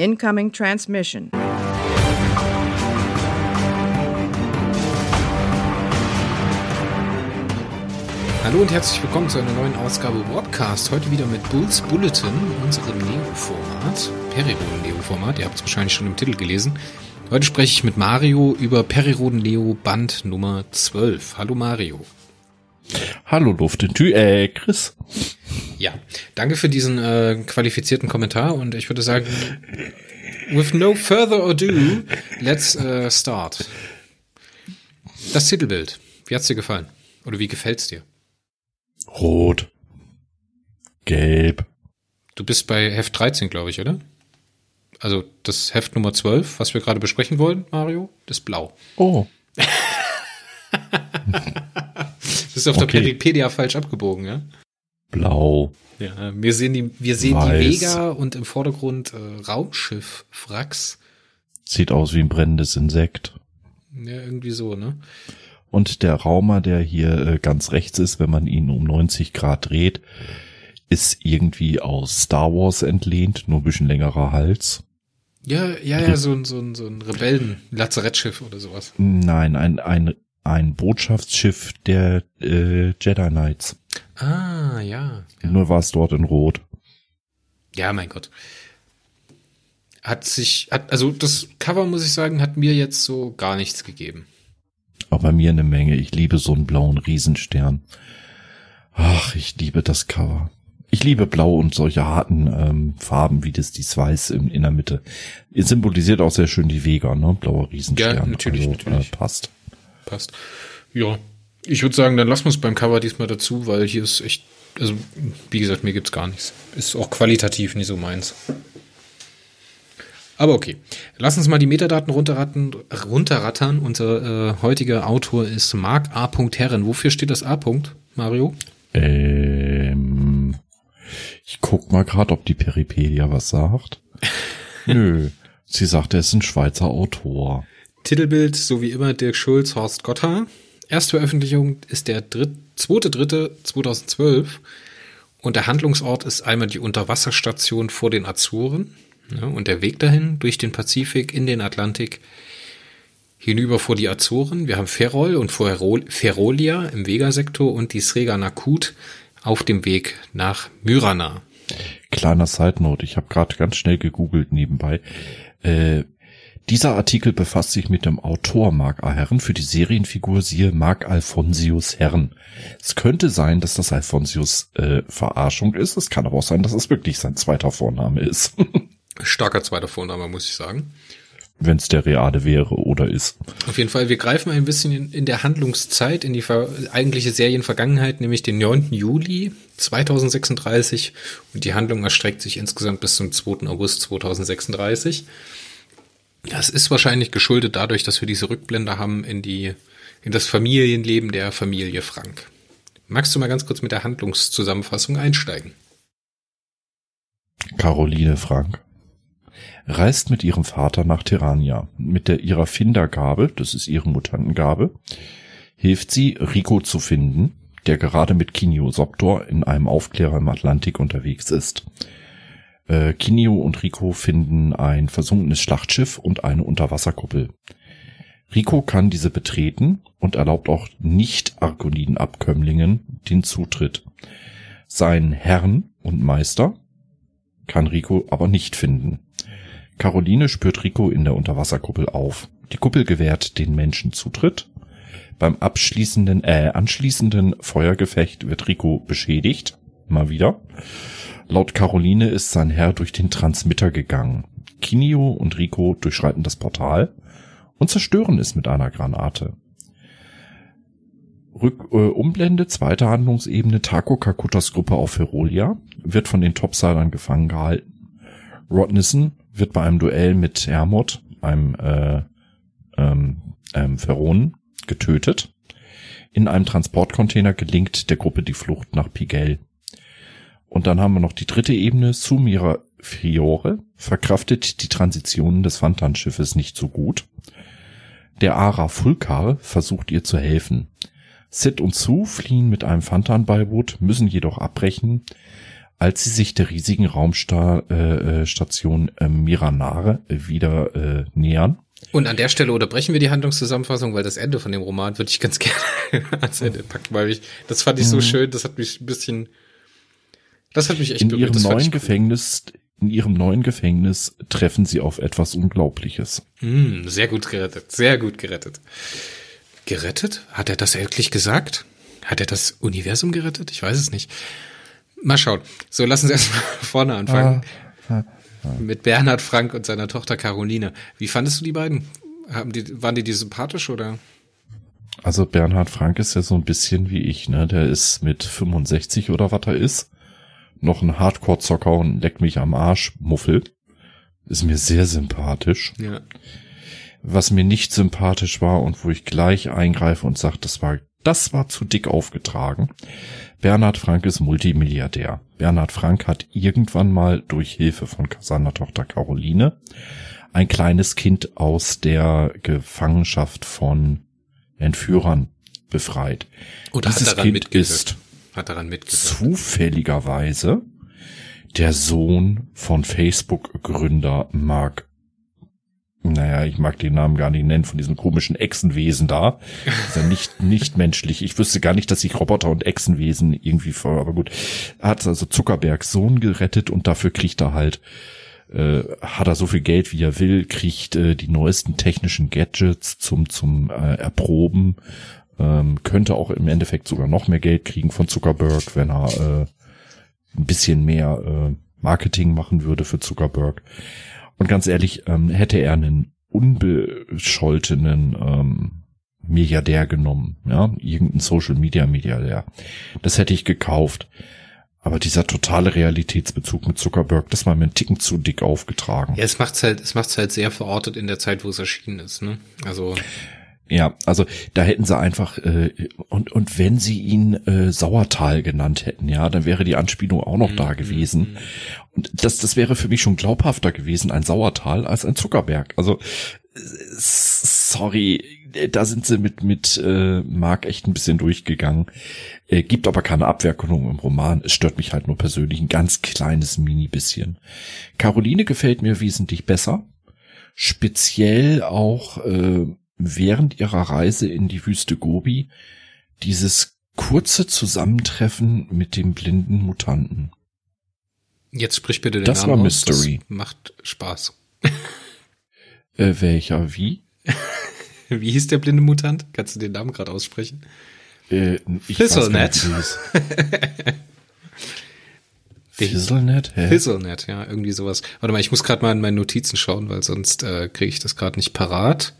Incoming transmission. Hallo und herzlich willkommen zu einer neuen Ausgabe Podcast. Heute wieder mit Bulls Bulletin, unserem Neo-Format, Periroden-Neo-Format. Ihr habt es wahrscheinlich schon im Titel gelesen. Heute spreche ich mit Mario über Periroden Neo Band Nummer 12. Hallo Mario. Hallo Luftentü, äh, Chris. Ja, danke für diesen äh, qualifizierten Kommentar und ich würde sagen, with no further ado, let's uh, start. Das Titelbild, wie hat's dir gefallen? Oder wie gefällt's dir? Rot. Gelb. Du bist bei Heft 13, glaube ich, oder? Also das Heft Nummer 12, was wir gerade besprechen wollen, Mario, das ist blau. Oh. das ist auf okay. der Peripedia falsch abgebogen, ja? Blau. Ja, wir sehen die, wir sehen Weiß. die Vega und im Vordergrund äh, Raumschiff, Wracks. Sieht aus wie ein brennendes Insekt. Ja, irgendwie so, ne? Und der Raumer, der hier äh, ganz rechts ist, wenn man ihn um 90 Grad dreht, ist irgendwie aus Star Wars entlehnt, nur ein bisschen längerer Hals. Ja, ja, ja, so ein, so ein, so ein Rebellen-Lazarettschiff oder sowas. Nein, ein, ein, ein Botschaftsschiff der äh, Jedi Knights. Ah, ja, ja. Nur war es dort in Rot. Ja, mein Gott. Hat sich, hat, also das Cover, muss ich sagen, hat mir jetzt so gar nichts gegeben. Aber mir eine Menge. Ich liebe so einen blauen Riesenstern. Ach, ich liebe das Cover. Ich liebe Blau und solche harten ähm, Farben wie das dies Weiß in, in der Mitte. Es symbolisiert auch sehr schön die Vega, ne? Blauer Riesenstern. Ja, natürlich, also, natürlich. Äh, passt. Passt. Ja, ich würde sagen, dann lassen wir es beim Cover diesmal dazu, weil hier ist echt, also wie gesagt, mir gibt's gar nichts. Ist auch qualitativ nicht so meins. Aber okay, lass uns mal die Metadaten runterrattern. runterrattern. Unser äh, heutiger Autor ist Mark A. Herren. Wofür steht das A. -Punkt, Mario? Ähm, ich guck mal gerade, ob die Peripedia was sagt. Nö, sie sagt, er ist ein Schweizer Autor. Titelbild, so wie immer, Dirk Schulz, Horst Gotthard. Erstveröffentlichung ist der dritt, zweite, dritte 2012 und der Handlungsort ist einmal die Unterwasserstation vor den Azoren ja, und der Weg dahin durch den Pazifik in den Atlantik hinüber vor die Azoren. Wir haben Ferrol und Ferolia im Vega-Sektor und die Srega Nakut auf dem Weg nach Myrana. Kleiner Side Note, ich habe gerade ganz schnell gegoogelt nebenbei. Äh, dieser Artikel befasst sich mit dem Autor Mark A. Herren für die Serienfigur siehe Mark Alfonsius Herren. Es könnte sein, dass das Alfonsius äh, Verarschung ist. Es kann aber auch sein, dass es wirklich sein zweiter Vorname ist. Starker zweiter Vorname, muss ich sagen. Wenn es der reale wäre oder ist. Auf jeden Fall, wir greifen ein bisschen in, in der Handlungszeit, in die eigentliche Serienvergangenheit, nämlich den 9. Juli 2036 und die Handlung erstreckt sich insgesamt bis zum 2. August 2036. Das ist wahrscheinlich geschuldet dadurch, dass wir diese Rückblende haben in die, in das Familienleben der Familie Frank. Magst du mal ganz kurz mit der Handlungszusammenfassung einsteigen? Caroline Frank reist mit ihrem Vater nach Terrania. Mit der ihrer Findergabe, das ist ihre Mutantengabe, hilft sie, Rico zu finden, der gerade mit Kinio Soptor in einem Aufklärer im Atlantik unterwegs ist. Äh, Kinio und Rico finden ein versunkenes Schlachtschiff und eine Unterwasserkuppel. Rico kann diese betreten und erlaubt auch Nicht-Argoniden-Abkömmlingen den Zutritt. Sein Herrn und Meister kann Rico aber nicht finden. Caroline spürt Rico in der Unterwasserkuppel auf. Die Kuppel gewährt den Menschen Zutritt. Beim abschließenden, äh, anschließenden Feuergefecht wird Rico beschädigt. Mal wieder. Laut Caroline ist sein Herr durch den Transmitter gegangen. Kinio und Rico durchschreiten das Portal und zerstören es mit einer Granate. Rück, äh, Umblende, zweite Handlungsebene, Taco Kakutas Gruppe auf Ferolia, wird von den Topsidern gefangen gehalten. Rodnissen wird bei einem Duell mit Hermod, einem äh, ähm, ähm, Pharaonen, getötet. In einem Transportcontainer gelingt der Gruppe die Flucht nach Pigel. Und dann haben wir noch die dritte Ebene. Sumira Fiore verkraftet die Transitionen des Fantan-Schiffes nicht so gut. Der Ara Fulkar versucht ihr zu helfen. Sid und Sue fliehen mit einem Fantan-Beiboot, müssen jedoch abbrechen, als sie sich der riesigen Raumstation äh, äh, Miranare wieder äh, nähern. Und an der Stelle unterbrechen wir die Handlungszusammenfassung, weil das Ende von dem Roman würde ich ganz gerne ans Ende packen, weil ich, das fand ich so mhm. schön, das hat mich ein bisschen, das hat mich echt in berührt. Ihrem neuen Gefängnis, in ihrem neuen Gefängnis treffen sie auf etwas Unglaubliches. Mm, sehr gut gerettet, sehr gut gerettet. Gerettet? Hat er das wirklich gesagt? Hat er das Universum gerettet? Ich weiß es nicht. Mal schauen. So, lassen Sie erstmal vorne anfangen. Ah, ah, ah. Mit Bernhard Frank und seiner Tochter Caroline. Wie fandest du die beiden? Haben die, waren die die sympathisch oder? Also Bernhard Frank ist ja so ein bisschen wie ich, ne? Der ist mit 65 oder was er ist. Noch ein Hardcore-Zocker und leck mich am Arsch, Muffel. Ist mir sehr sympathisch. Ja. Was mir nicht sympathisch war und wo ich gleich eingreife und sage, das war, das war zu dick aufgetragen, Bernhard Frank ist Multimilliardär. Bernhard Frank hat irgendwann mal durch Hilfe von seiner Tochter Caroline ein kleines Kind aus der Gefangenschaft von Entführern befreit. Und Dieses kind mitgewirkt. ist hat daran mitgewirkt. zufälligerweise der Sohn von Facebook-Gründer Mark naja, ich mag den Namen gar nicht nennen, von diesem komischen Echsenwesen da. ist ja nicht, nicht menschlich. Ich wüsste gar nicht, dass sich Roboter und Echsenwesen irgendwie vor, aber gut. Hat also Zuckerbergs Sohn gerettet und dafür kriegt er halt, äh, hat er so viel Geld, wie er will, kriegt äh, die neuesten technischen Gadgets zum, zum äh, Erproben, ähm, könnte auch im Endeffekt sogar noch mehr Geld kriegen von Zuckerberg, wenn er äh, ein bisschen mehr äh, Marketing machen würde für Zuckerberg. Und ganz ehrlich, ähm, hätte er einen unbescholtenen ähm, Milliardär genommen, ja, irgendein Social Media Milliardär, das hätte ich gekauft. Aber dieser totale Realitätsbezug mit Zuckerberg, das war mir ein Ticken zu dick aufgetragen. Ja, es macht's halt, es macht's halt sehr verortet in der Zeit, wo es erschienen ist, ne? Also. Ja, also da hätten sie einfach äh, und und wenn sie ihn äh, Sauertal genannt hätten, ja, dann wäre die Anspielung auch noch mhm. da gewesen. Mhm. Und das das wäre für mich schon glaubhafter gewesen, ein Sauertal als ein Zuckerberg. Also sorry, da sind sie mit mit äh, Mark echt ein bisschen durchgegangen. Äh, gibt aber keine Abwerkung im Roman. Es stört mich halt nur persönlich ein ganz kleines Mini bisschen. Caroline gefällt mir wesentlich besser. Speziell auch äh, während ihrer Reise in die Wüste Gobi dieses kurze Zusammentreffen mit dem blinden Mutanten. Jetzt sprich bitte den das Namen war Mystery. Das macht Spaß. äh, welcher? Wie? Wie hieß der blinde Mutant? Kannst du den Namen gerade aussprechen? Äh, Fizzlenet. Fizzlenet? Fizzlenet, ja, irgendwie sowas. Warte mal, ich muss gerade mal in meine Notizen schauen, weil sonst äh, kriege ich das gerade nicht parat.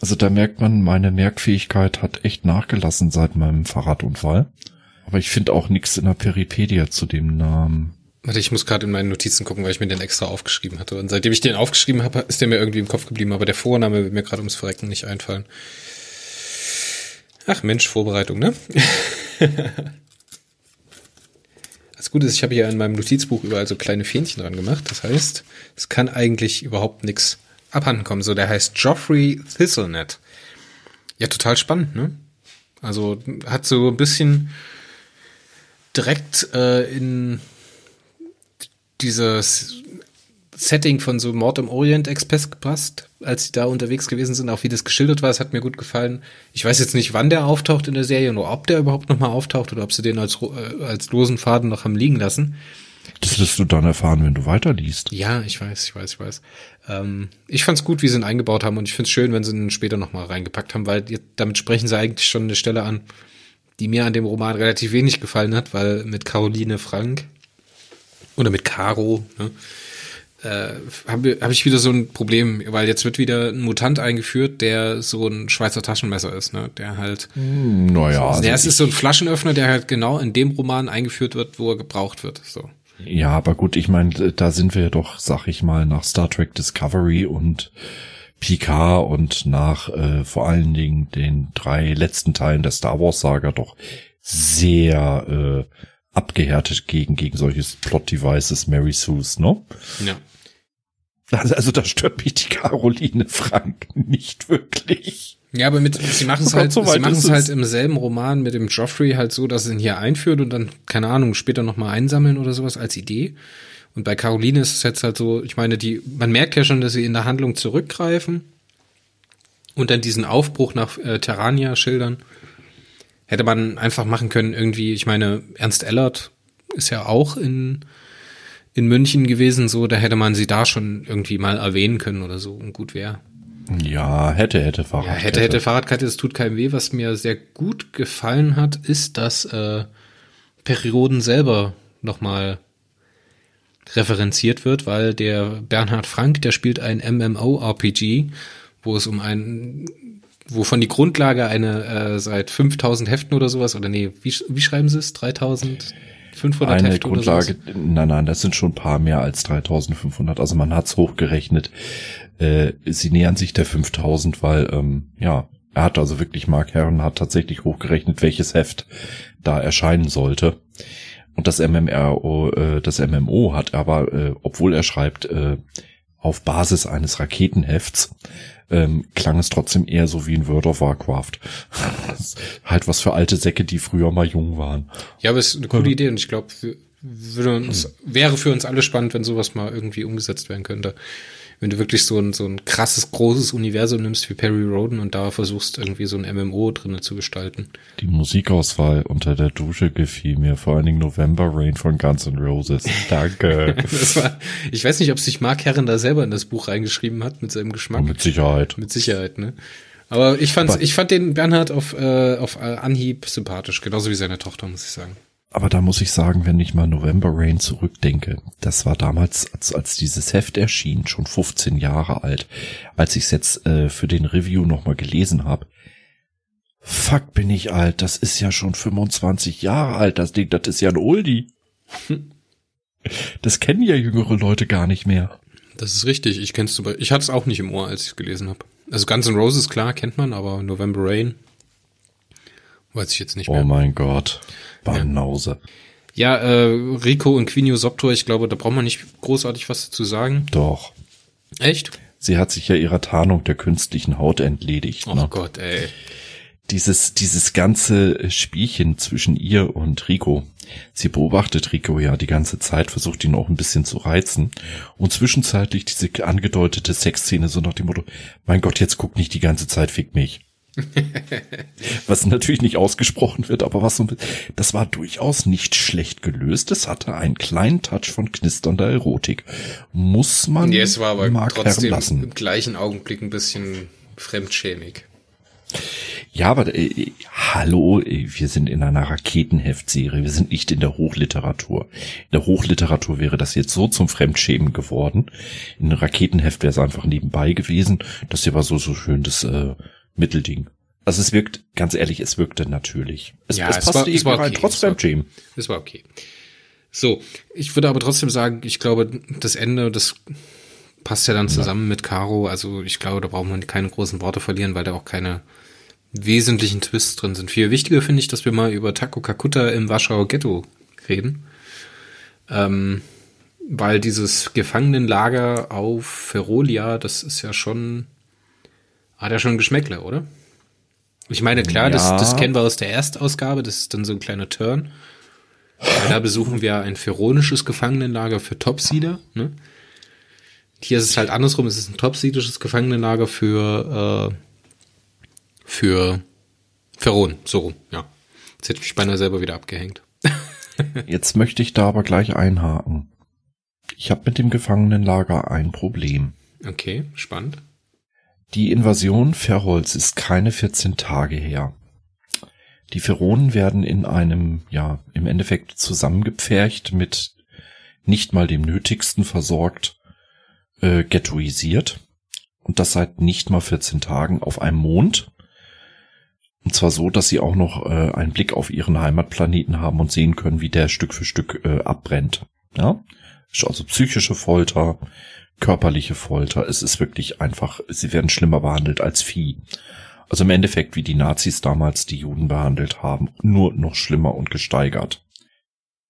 Also da merkt man, meine Merkfähigkeit hat echt nachgelassen seit meinem Fahrradunfall. Aber ich finde auch nichts in der Peripedia zu dem Namen. Warte, ich muss gerade in meinen Notizen gucken, weil ich mir den extra aufgeschrieben hatte. Und seitdem ich den aufgeschrieben habe, ist der mir irgendwie im Kopf geblieben. Aber der Vorname wird mir gerade ums Verrecken nicht einfallen. Ach Mensch, Vorbereitung, ne? Das Gute ist, ich habe hier in meinem Notizbuch überall so kleine Fähnchen dran gemacht. Das heißt, es kann eigentlich überhaupt nichts abhanden kommen. So, der heißt Geoffrey Thistlenet. Ja, total spannend, ne? Also hat so ein bisschen direkt äh, in dieses Setting von so Mord im Orient Express gepasst, als sie da unterwegs gewesen sind, auch wie das geschildert war, es hat mir gut gefallen. Ich weiß jetzt nicht, wann der auftaucht in der Serie oder ob der überhaupt nochmal auftaucht oder ob sie den als, äh, als losen Faden noch haben liegen lassen. Das wirst du dann erfahren, wenn du weiterliest. Ja, ich weiß, ich weiß, ich weiß. Ähm, ich fand's gut, wie sie ihn eingebaut haben und ich find's schön, wenn sie ihn später nochmal reingepackt haben, weil damit sprechen sie eigentlich schon eine Stelle an, die mir an dem Roman relativ wenig gefallen hat, weil mit Caroline Frank oder mit Caro, ne, äh, habe hab ich wieder so ein Problem, weil jetzt wird wieder ein Mutant eingeführt, der so ein Schweizer Taschenmesser ist, ne? Der halt. Hm, naja. So, der also ist so ein Flaschenöffner, der halt genau in dem Roman eingeführt wird, wo er gebraucht wird. So. Ja, aber gut, ich meine, da sind wir doch, sag ich mal, nach Star Trek Discovery und Picard und nach äh, vor allen Dingen den drei letzten Teilen der Star Wars Saga doch sehr äh, abgehärtet gegen, gegen solches Plot-Devices Mary Sue's, ne? Ja. Also, also da stört mich die Caroline Frank nicht wirklich. Ja, aber mit, sie machen es halt, so sie machen ist es halt im selben Roman mit dem Joffrey halt so, dass sie ihn hier einführt und dann, keine Ahnung, später nochmal einsammeln oder sowas als Idee. Und bei Caroline ist es jetzt halt so, ich meine, die, man merkt ja schon, dass sie in der Handlung zurückgreifen und dann diesen Aufbruch nach äh, Terrania schildern. Hätte man einfach machen können, irgendwie, ich meine, Ernst Ellert ist ja auch in, in München gewesen, so, da hätte man sie da schon irgendwie mal erwähnen können oder so und gut wäre. Ja, hätte, hätte Ja, Fahrradkette. hätte, hätte Fahrradkette, es tut keinem weh. Was mir sehr gut gefallen hat, ist, dass äh, Perioden selber nochmal referenziert wird, weil der Bernhard Frank, der spielt ein MMO-RPG, wo es um einen, wovon die Grundlage eine äh, seit 5000 Heften oder sowas, oder nee, wie, wie schreiben sie es? 3500 Eine Hefte Grundlage, oder sowas? nein, nein, das sind schon ein paar mehr als 3500. Also man hat's hochgerechnet. Äh, sie nähern sich der 5000, weil, ähm, ja, er hat also wirklich, Mark Herren hat tatsächlich hochgerechnet, welches Heft da erscheinen sollte. Und das MMRO, äh, das MMO hat aber, äh, obwohl er schreibt, äh, auf Basis eines Raketenhefts, ähm, klang es trotzdem eher so wie in World of Warcraft. halt was für alte Säcke, die früher mal jung waren. Ja, aber es ist eine coole Idee und ich glaube, würde uns, wäre für uns alle spannend, wenn sowas mal irgendwie umgesetzt werden könnte. Wenn du wirklich so ein, so ein krasses, großes Universum nimmst wie Perry Roden und da versuchst irgendwie so ein MMO drinnen zu gestalten. Die Musikauswahl unter der Dusche gefiel mir, vor allen Dingen November Rain von Guns N' Roses. Danke. War, ich weiß nicht, ob sich Mark Herren da selber in das Buch reingeschrieben hat mit seinem Geschmack. Und mit Sicherheit. Mit Sicherheit, ne? Aber ich fand, Aber- ich fand den Bernhard auf, äh, auf Anhieb sympathisch, genauso wie seine Tochter, muss ich sagen. Aber da muss ich sagen, wenn ich mal November Rain zurückdenke, das war damals, als, als dieses Heft erschien, schon 15 Jahre alt, als ich es jetzt äh, für den Review nochmal gelesen habe. Fuck, bin ich alt, das ist ja schon 25 Jahre alt, das Ding, das ist ja ein Oldie. Das kennen ja jüngere Leute gar nicht mehr. Das ist richtig. Ich kenn's Ich hatte es auch nicht im Ohr, als ich es gelesen habe. Also Guns N' Roses, klar, kennt man, aber November Rain weiß ich jetzt nicht mehr. Oh mein Gott. Banause. Ja, äh, Rico und Quinio Soptor, ich glaube, da braucht man nicht großartig was zu sagen. Doch. Echt? Sie hat sich ja ihrer Tarnung der künstlichen Haut entledigt. Oh ne? Gott, ey. Dieses, dieses ganze Spielchen zwischen ihr und Rico. Sie beobachtet Rico ja die ganze Zeit, versucht ihn auch ein bisschen zu reizen. Und zwischenzeitlich diese angedeutete Sexszene so nach dem Motto, mein Gott, jetzt guck nicht die ganze Zeit, fick mich. was natürlich nicht ausgesprochen wird, aber was so, das war durchaus nicht schlecht gelöst. Es hatte einen kleinen Touch von knisternder Erotik. Muss man Nee, es war aber Mark trotzdem lassen. im gleichen Augenblick ein bisschen fremdschämig. Ja, aber äh, hallo, äh, wir sind in einer Raketenheftserie, wir sind nicht in der Hochliteratur. In der Hochliteratur wäre das jetzt so zum Fremdschämen geworden. In einem Raketenheft wäre es einfach nebenbei gewesen. Das hier war so so schön das äh, Mittelding. Also es wirkt, ganz ehrlich, es wirkte natürlich. Es, Ja, es es passte war- es war rein, okay, trotz es war- Fremdschämen. Das war okay. So, ich würde aber trotzdem sagen, ich glaube, das Ende, das passt ja dann zusammen mit Caro. Also ich glaube, da braucht man keine großen Worte verlieren, weil da auch keine wesentlichen Twists drin sind. Viel wichtiger finde ich, dass wir mal über Taco Kakuta im Warschauer Ghetto reden. Ähm, weil dieses Gefangenenlager auf Ferolia, das ist ja schon, hat ja schon ein Geschmäckle, oder? Ich meine, klar, das, Ja. das kennen wir aus der Erstausgabe, das ist dann so ein kleiner Turn. Weil da besuchen wir ein feronisches Gefangenenlager für Topsieder. Ne? Hier ist es halt andersrum, es ist ein topsidisches Gefangenenlager für, äh, für Feron, so rum, ja. Jetzt hätte ich mich beinahe selber wieder abgehängt. Jetzt möchte ich da aber gleich einhaken. Ich habe mit dem Gefangenenlager ein Problem. Okay, spannend. Die Invasion Verholz ist keine 14 Tage her. Die Feronen werden in einem, ja, im Endeffekt zusammengepfercht mit nicht mal dem Nötigsten versorgt, äh, ghettoisiert. Und das seit nicht mal 14 Tagen auf einem Mond. Und zwar so, dass sie auch noch äh, einen Blick auf ihren Heimatplaneten haben und sehen können, wie der Stück für Stück äh, abbrennt. Ja? Also psychische Folter, körperliche Folter. Es ist wirklich einfach, sie werden schlimmer behandelt als Vieh. Also im Endeffekt, wie die Nazis damals die Juden behandelt haben, nur noch schlimmer und gesteigert.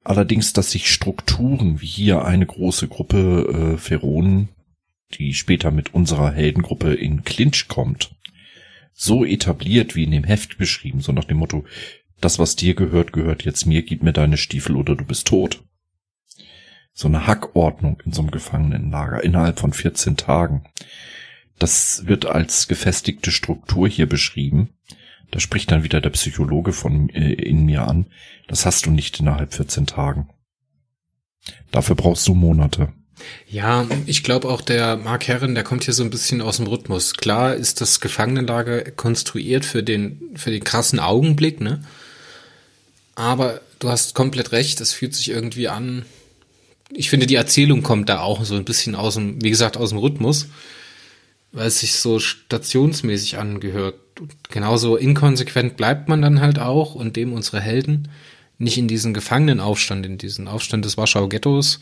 Allerdings, dass sich Strukturen wie hier eine große Gruppe äh, Feronen die später mit unserer Heldengruppe in Clinch kommt, so etabliert wie in dem Heft beschrieben, so nach dem Motto, das, was dir gehört, gehört jetzt mir, gib mir deine Stiefel oder du bist tot. So eine Hackordnung in so einem Gefangenenlager innerhalb von 14 Tagen. Das wird als gefestigte Struktur hier beschrieben. Da spricht dann wieder der Psychologe von äh, in mir an. Das hast du nicht innerhalb 14 Tagen. Dafür brauchst du Monate. Ja, ich glaube auch der Mark Herren, der kommt hier so ein bisschen aus dem Rhythmus. Klar ist das Gefangenenlager konstruiert für den, für den krassen Augenblick, ne? Aber du hast komplett recht, es fühlt sich irgendwie an. Ich finde, die Erzählung kommt da auch so ein bisschen aus dem, wie gesagt, aus dem Rhythmus, weil es sich so stationsmäßig angehört. genauso inkonsequent bleibt man dann halt auch und dem unsere Helden nicht in diesen Gefangenenaufstand, in diesen Aufstand des Warschauer Ghettos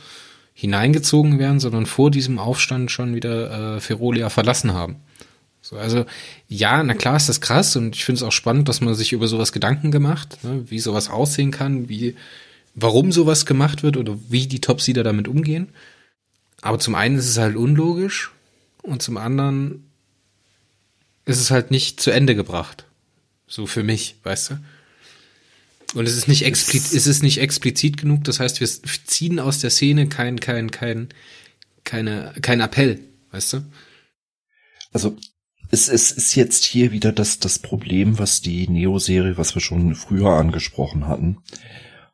hineingezogen werden, sondern vor diesem Aufstand schon wieder äh, Ferolia verlassen haben. So, also ja, na klar ist das krass und ich finde es auch spannend, dass man sich über sowas Gedanken gemacht, ne, wie sowas aussehen kann, wie warum sowas gemacht wird oder wie die Topsieder damit umgehen. Aber zum einen ist es halt unlogisch und zum anderen ist es halt nicht zu Ende gebracht. So für mich, weißt du? Und es ist nicht explizit, es ist nicht explizit genug. Das heißt, wir ziehen aus der Szene kein, kein, kein, keine, kein Appell, weißt du? Also, es, es ist jetzt hier wieder das, das Problem, was die Neo-Serie, was wir schon früher angesprochen hatten.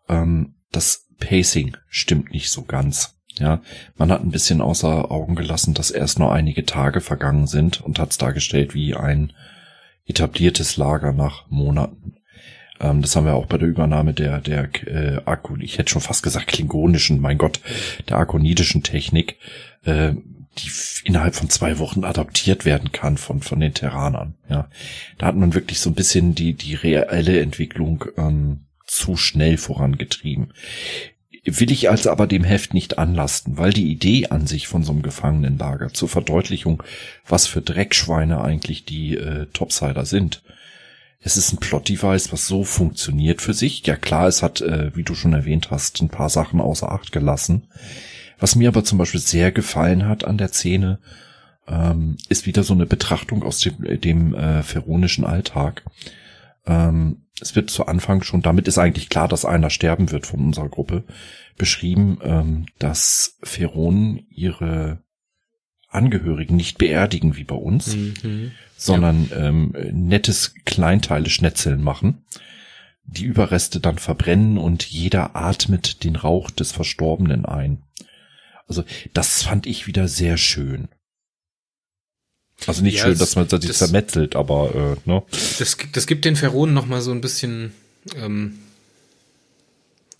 Ähm, das Pacing stimmt nicht so ganz. Ja, man hat ein bisschen außer Augen gelassen, dass erst nur einige Tage vergangen sind und hat es dargestellt wie ein etabliertes Lager nach Monaten. Ähm, das haben wir auch bei der Übernahme der, der äh, Akku, ich hätte schon fast gesagt klingonischen, mein Gott, der akonidischen Technik, äh, die innerhalb von zwei Wochen adaptiert werden kann von, von den Terranern. Ja, da hat man wirklich so ein bisschen die, die reelle Entwicklung ähm, zu schnell vorangetrieben. Will ich also aber dem Heft nicht anlasten, weil die Idee an sich von so einem Gefangenenlager zur Verdeutlichung, was für Dreckschweine eigentlich die äh, Topsider sind, es ist ein Plot-Device, was so funktioniert für sich. Ja klar, es hat, äh, wie du schon erwähnt hast, ein paar Sachen außer Acht gelassen. Was mir aber zum Beispiel sehr gefallen hat an der Szene, ähm, ist wieder so eine Betrachtung aus dem, dem äh, feronischen Alltag. Ähm, es wird zu Anfang schon, damit ist eigentlich klar, dass einer sterben wird von unserer Gruppe, beschrieben, ähm, dass Feronen ihre Angehörigen nicht beerdigen wie bei uns, mhm. sondern ja. ähm, nettes Kleinteile Schnetzeln machen, die Überreste dann verbrennen und jeder atmet den Rauch des Verstorbenen ein. Also das fand ich wieder sehr schön. Also nicht ja, schön, dass man sich das, zermetzelt, aber äh, ne? Das, das gibt den Feronen noch mal so ein bisschen ähm,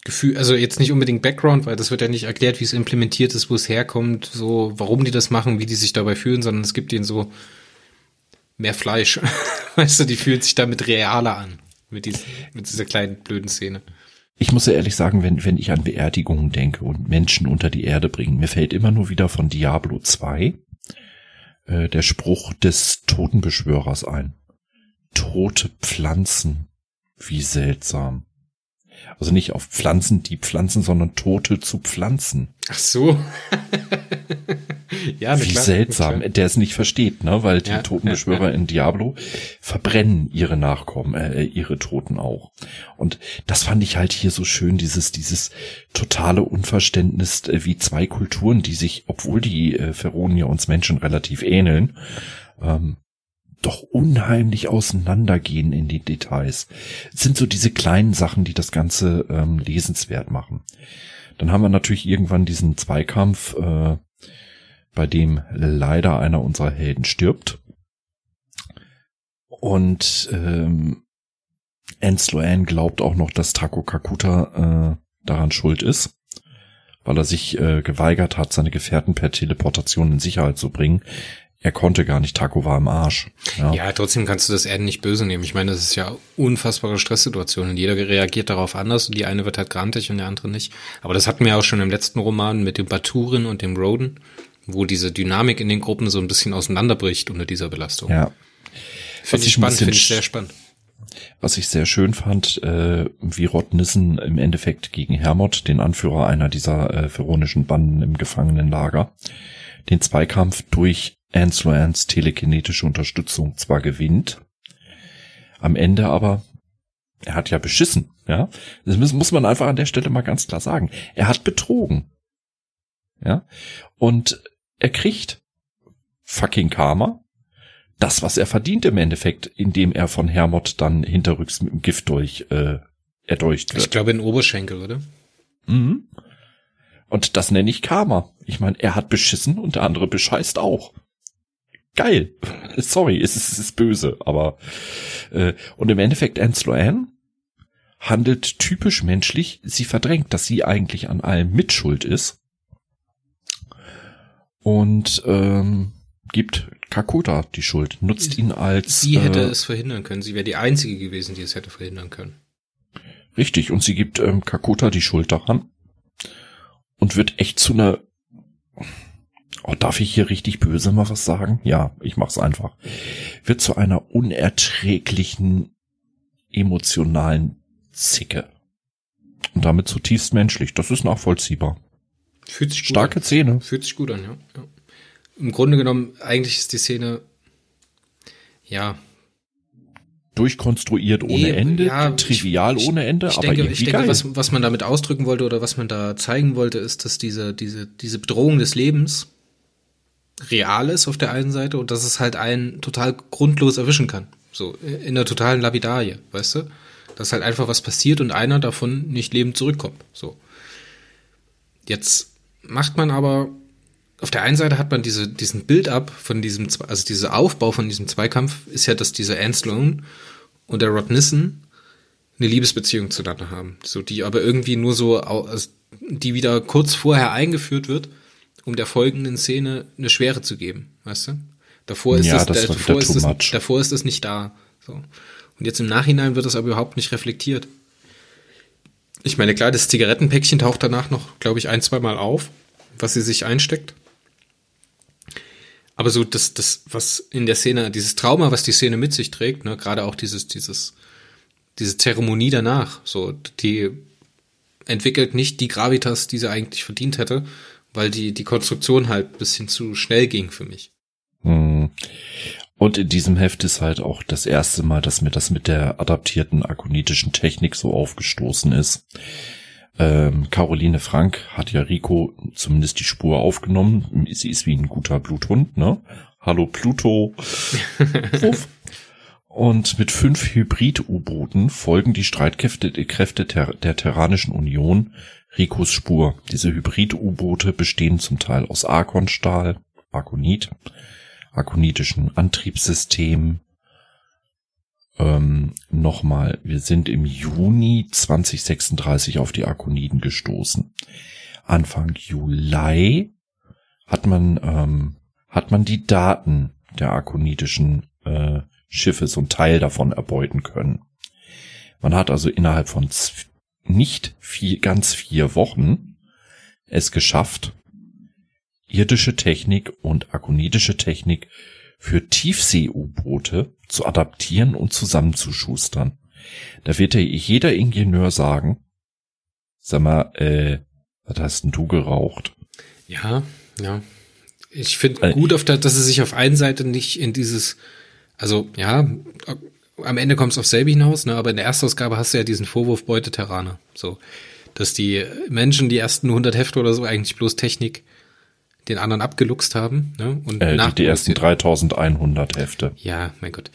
Gefühl, also jetzt nicht unbedingt Background, weil das wird ja nicht erklärt, wie es implementiert ist, wo es herkommt, so warum die das machen, wie die sich dabei fühlen, sondern es gibt ihnen so mehr Fleisch. weißt du, die fühlt sich damit realer an mit, diesen, mit dieser kleinen blöden Szene. Ich muss ja ehrlich sagen, wenn, wenn ich an Beerdigungen denke und Menschen unter die Erde bringen, mir fällt immer nur wieder von Diablo 2 äh, der Spruch des Totenbeschwörers ein. Tote Pflanzen, wie seltsam. Also nicht auf Pflanzen, die Pflanzen, sondern Tote zu Pflanzen. Ach so. ja, Wie klar, seltsam, der es nicht versteht, ne? Weil die ja, Totenbeschwörer ja, in Diablo verbrennen ihre Nachkommen, äh, ihre Toten auch. Und das fand ich halt hier so schön, dieses, dieses totale Unverständnis, äh, wie zwei Kulturen, die sich, obwohl die äh, Pharaonen uns Menschen relativ ähneln, ähm, doch unheimlich auseinandergehen in die Details. Es sind so diese kleinen Sachen, die das Ganze ähm, lesenswert machen. Dann haben wir natürlich irgendwann diesen Zweikampf, äh, bei dem leider einer unserer Helden stirbt. Und ähm, Ensloan glaubt auch noch, dass Taco Kakuta äh, daran schuld ist, weil er sich äh, geweigert hat, seine Gefährten per Teleportation in Sicherheit zu bringen er konnte gar nicht, Taco war im Arsch. Ja. ja, trotzdem kannst du das Erden nicht böse nehmen. Ich meine, das ist ja unfassbare Stresssituation und jeder reagiert darauf anders und die eine wird halt grantig und der andere nicht. Aber das hatten wir auch schon im letzten Roman mit dem Baturen und dem Roden, wo diese Dynamik in den Gruppen so ein bisschen auseinanderbricht unter dieser Belastung. Ja. Finde ich spannend, finde ich sehr spannend. Was ich sehr schön fand, äh, wie Rod Nissen im Endeffekt gegen Hermod, den Anführer einer dieser äh, pharaonischen Banden im Gefangenenlager, den Zweikampf durch Ansloans telekinetische Unterstützung zwar gewinnt, am Ende aber, er hat ja beschissen, ja. Das muss man einfach an der Stelle mal ganz klar sagen. Er hat betrogen. Ja. Und er kriegt fucking Karma. Das, was er verdient im Endeffekt, indem er von Hermod dann hinterrücks mit dem Gift durch äh, erdolcht wird. Ich glaube in Oberschenkel, oder? Mhm. Und das nenne ich Karma. Ich meine, er hat beschissen und der andere bescheißt auch. Geil. Sorry, es ist, es ist böse, aber äh, und im Endeffekt Ansloan handelt typisch menschlich. Sie verdrängt, dass sie eigentlich an allem mitschuld ist und ähm, gibt Kakuta die Schuld, nutzt ihn als. Sie hätte äh, es verhindern können. Sie wäre die einzige gewesen, die es hätte verhindern können. Richtig, und sie gibt ähm, Kakuta die Schuld daran und wird echt zu einer. Oh, darf ich hier richtig böse mal was sagen? Ja, ich mach's einfach. Wird zu einer unerträglichen emotionalen Zicke. Und damit zutiefst menschlich. Das ist nachvollziehbar. Fühlt sich gut Starke an. Szene. Fühlt sich gut an, ja. ja. Im Grunde genommen, eigentlich ist die Szene, ja. Durchkonstruiert ohne e Ende, ja, trivial ich, ohne Ende, ich aber denke, irgendwie Ich denke, was, was man damit ausdrücken wollte oder was man da zeigen wollte, ist, dass diese, diese, diese Bedrohung des Lebens real ist auf der einen Seite und dass es halt einen total grundlos erwischen kann. So, in der totalen Labidarie, weißt du? Dass halt einfach was passiert und einer davon nicht lebend zurückkommt. So. Jetzt macht man aber, auf der einen Seite hat man diese, diesen Build-up von diesem, also dieser Aufbau von diesem Zweikampf ist ja, dass dieser Anne Sloan und der Rod Nissen eine Liebesbeziehung zueinander haben. So, die aber irgendwie nur so, also die wieder kurz vorher eingeführt wird, um der folgenden Szene eine Schwere zu geben, weißt du? Davor ist, ja, es, davor, ist es, davor ist es nicht da. So. Und jetzt im Nachhinein wird das aber überhaupt nicht reflektiert. Ich meine, klar, das Zigarettenpäckchen taucht danach noch, glaube ich, ein, zwei Mal auf, was sie sich einsteckt. Aber so das, das, was in der Szene, dieses Trauma, was die Szene mit sich trägt, ne, gerade auch dieses, dieses, diese Zeremonie danach, so, die entwickelt nicht die Gravitas, die sie eigentlich verdient hätte, weil die, die Konstruktion halt bisschen zu schnell ging für mich. Hm. Und in diesem Heft ist halt auch das erste Mal, dass mir das mit der adaptierten akonitischen Technik so aufgestoßen ist. Ähm, Caroline Frank hat ja Rico zumindest die Spur aufgenommen. Sie ist wie ein guter Bluthund, ne? Hallo Pluto. Und mit fünf Hybrid-U-Booten folgen die Streitkräfte Kräfte der, der Terranischen Union Ricos Spur. Diese Hybrid-U-Boote bestehen zum Teil aus Arkonstahl, Arkonit, akonitischen Antriebssystem. Ähm, Nochmal, wir sind im Juni 2036 auf die Akoniden gestoßen. Anfang Juli hat man, ähm, hat man die Daten der akonitischen äh, Schiffe, so ein Teil davon erbeuten können. Man hat also innerhalb von nicht vier, ganz vier Wochen es geschafft, irdische Technik und akonitische Technik für Tiefsee-U-Boote zu adaptieren und zusammenzuschustern. Da wird ja jeder Ingenieur sagen, sag mal, äh, was hast denn du geraucht? Ja, ja. Ich finde äh, gut, auf der, dass es sich auf einen Seite nicht in dieses, also ja, am Ende kommt es auf selbe hinaus, ne, aber in der Erstausgabe hast du ja diesen Vorwurf Beuteteraner. So, dass die Menschen die ersten 100 Hefte oder so eigentlich bloß Technik den anderen abgeluchst haben. Ne? Und äh, nach die, die ersten 3100 Hefte. Ja, mein Gott.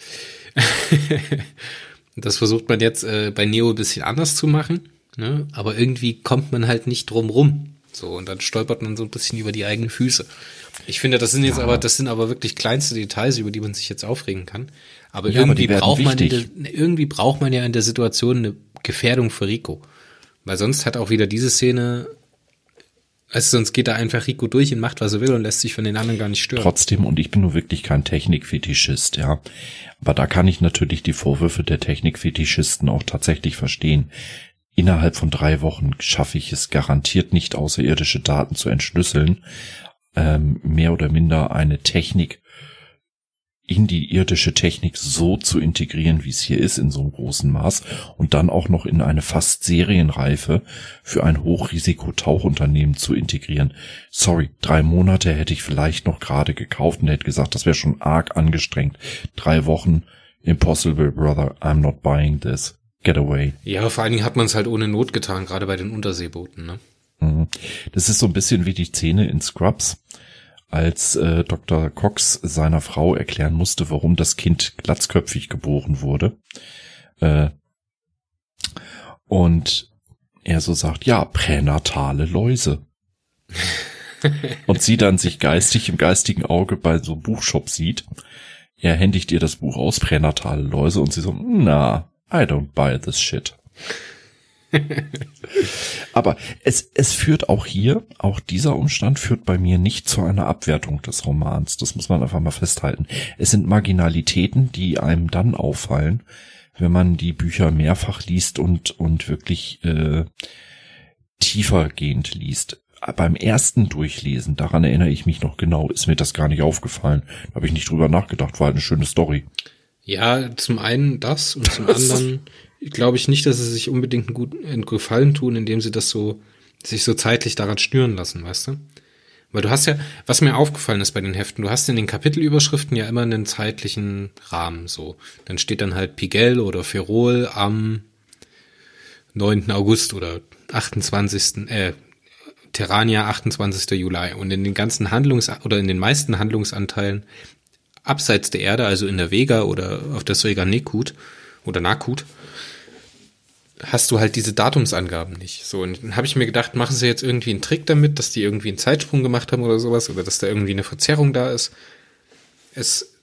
das versucht man jetzt äh, bei Neo ein bisschen anders zu machen, ne? aber irgendwie kommt man halt nicht drum rum. So, und dann stolpert man so ein bisschen über die eigenen Füße. Ich finde, das sind jetzt ja. aber, das sind aber wirklich kleinste Details, über die man sich jetzt aufregen kann. Aber ja, irgendwie aber braucht man, der, irgendwie braucht man ja in der Situation eine Gefährdung für Rico. Weil sonst hat auch wieder diese Szene also sonst geht da einfach Rico durch und macht, was er will und lässt sich von den anderen gar nicht stören. Trotzdem, und ich bin nur wirklich kein Technikfetischist, ja. Aber da kann ich natürlich die Vorwürfe der Technikfetischisten auch tatsächlich verstehen. Innerhalb von drei Wochen schaffe ich es garantiert nicht, außerirdische Daten zu entschlüsseln, ähm, mehr oder minder eine Technik in die irdische Technik so zu integrieren, wie es hier ist, in so einem großen Maß und dann auch noch in eine fast Serienreife für ein Hochrisiko-Tauchunternehmen zu integrieren. Sorry, drei Monate hätte ich vielleicht noch gerade gekauft und hätte gesagt, das wäre schon arg angestrengt. Drei Wochen, impossible, brother, I'm not buying this. Get away. Ja, vor allen Dingen hat man es halt ohne Not getan, gerade bei den Unterseebooten, ne? Mhm. Das ist so ein bisschen wie die Szene in Scrubs als äh, Dr. Cox seiner Frau erklären musste, warum das Kind glatzköpfig geboren wurde. Äh, und er so sagt, ja, pränatale Läuse. und sie dann sich geistig im geistigen Auge bei so einem Buchshop sieht. Er händigt ihr das Buch aus, pränatale Läuse, und sie so, na, I don't buy this shit. Aber es, es führt auch hier, auch dieser Umstand führt bei mir nicht zu einer Abwertung des Romans. Das muss man einfach mal festhalten. Es sind Marginalitäten, die einem dann auffallen, wenn man die Bücher mehrfach liest und, und wirklich äh, tiefergehend liest. Beim ersten Durchlesen, daran erinnere ich mich noch genau, ist mir das gar nicht aufgefallen. Da habe ich nicht drüber nachgedacht, war halt eine schöne Story. Ja, zum einen das und zum anderen glaube ich nicht, dass sie sich unbedingt einen guten Gefallen tun, indem sie das so, sich so zeitlich daran schnüren lassen, weißt du? Weil du hast ja, was mir aufgefallen ist bei den Heften, du hast in den Kapitelüberschriften ja immer einen zeitlichen Rahmen, so. Dann steht dann halt Pigel oder Ferrol am 9. August oder 28. äh, Terrania 28. Juli. Und in den ganzen Handlungs- oder in den meisten Handlungsanteilen abseits der Erde, also in der Vega oder auf der Srega Nekut oder Nakut, hast du halt diese Datumsangaben nicht. So, und dann habe ich mir gedacht, machen sie jetzt irgendwie einen Trick damit, dass die irgendwie einen Zeitsprung gemacht haben oder sowas, oder dass da irgendwie eine Verzerrung da ist. Es,